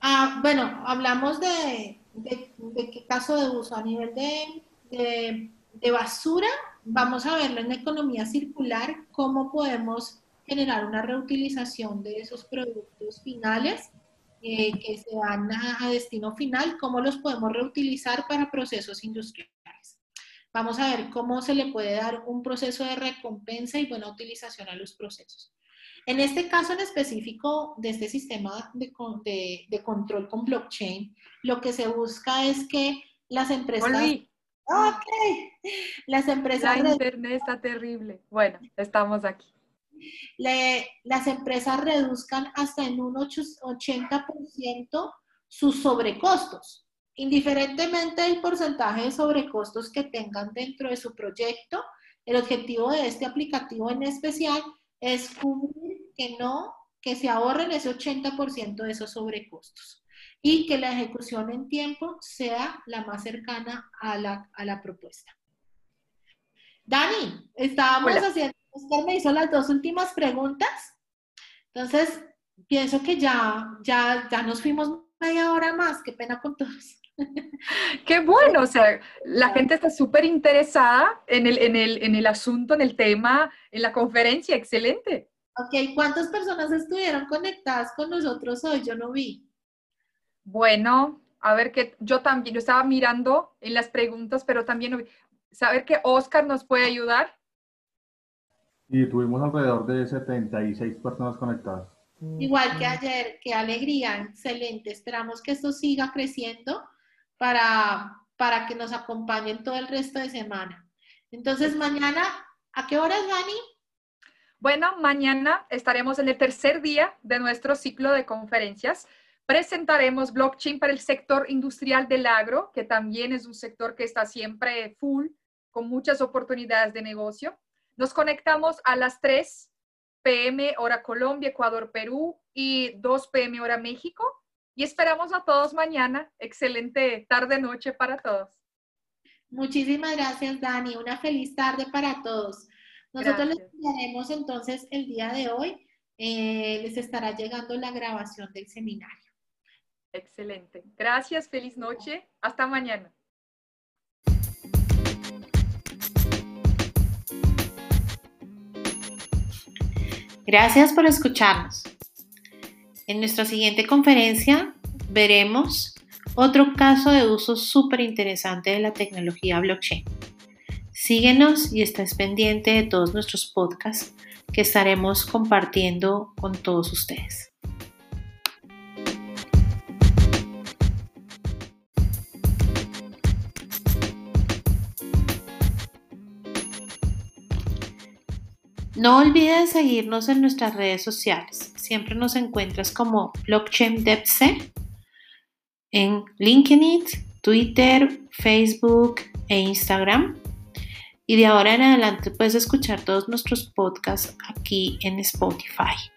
Ah, bueno, hablamos de, qué caso de uso a nivel de, de basura vamos a verlo en economía circular, cómo podemos generar una reutilización de esos productos finales eh, que se van a, destino final, cómo los podemos reutilizar para procesos industriales. Vamos a ver cómo se le puede dar un proceso de recompensa y buena utilización a los procesos. En este caso en específico de este sistema de, de, control con blockchain, lo que se busca es que las empresas... Ok. Las empresas. La internet está terrible. Bueno, estamos aquí. las empresas reduzcan hasta en un 80% sus sobrecostos. Indiferentemente del porcentaje de sobrecostos que tengan dentro de su proyecto, el objetivo de este aplicativo en especial es cubrir que no, que se ahorren ese 80% de esos sobrecostos y que la ejecución en tiempo sea la más cercana a la, a la propuesta. Dani, estábamos haciendo, usted me hizo las dos últimas preguntas, entonces pienso que ya, ya, ya nos fuimos media hora más, qué pena con todos. [laughs] Qué bueno, o sea, la gente está súper interesada en el, en, el, en el asunto, en el tema, en la conferencia, excelente. Ok, ¿cuántas personas estuvieron conectadas con nosotros hoy? Yo no vi. Bueno, a ver que yo también, yo estaba mirando en las preguntas, pero también saber que Oscar nos puede ayudar. Y tuvimos alrededor de 76 personas conectadas. Igual que ayer, qué alegría, excelente. Esperamos que esto siga creciendo para, para que nos acompañen todo el resto de semana. Entonces, mañana, ¿a qué horas, Dani? Bueno, mañana estaremos en el tercer día de nuestro ciclo de conferencias. Presentaremos blockchain para el sector industrial del agro, que también es un sector que está siempre full, con muchas oportunidades de negocio. Nos conectamos a las 3 pm hora Colombia, Ecuador, Perú y 2 pm hora México. Y esperamos a todos mañana. Excelente tarde-noche para todos. Muchísimas gracias, Dani. Una feliz tarde para todos. Nosotros les enviaremos entonces el día de hoy. Eh, les estará llegando la grabación del seminario. Excelente. Gracias, feliz noche. Hasta mañana. Gracias por escucharnos. En nuestra siguiente conferencia veremos otro caso de uso súper interesante de la tecnología blockchain. Síguenos y estés pendiente de todos nuestros podcasts que estaremos compartiendo con todos ustedes. No olvides seguirnos en nuestras redes sociales. Siempre nos encuentras como Blockchain DevC en LinkedIn, Twitter, Facebook e Instagram. Y de ahora en adelante puedes escuchar todos nuestros podcasts aquí en Spotify.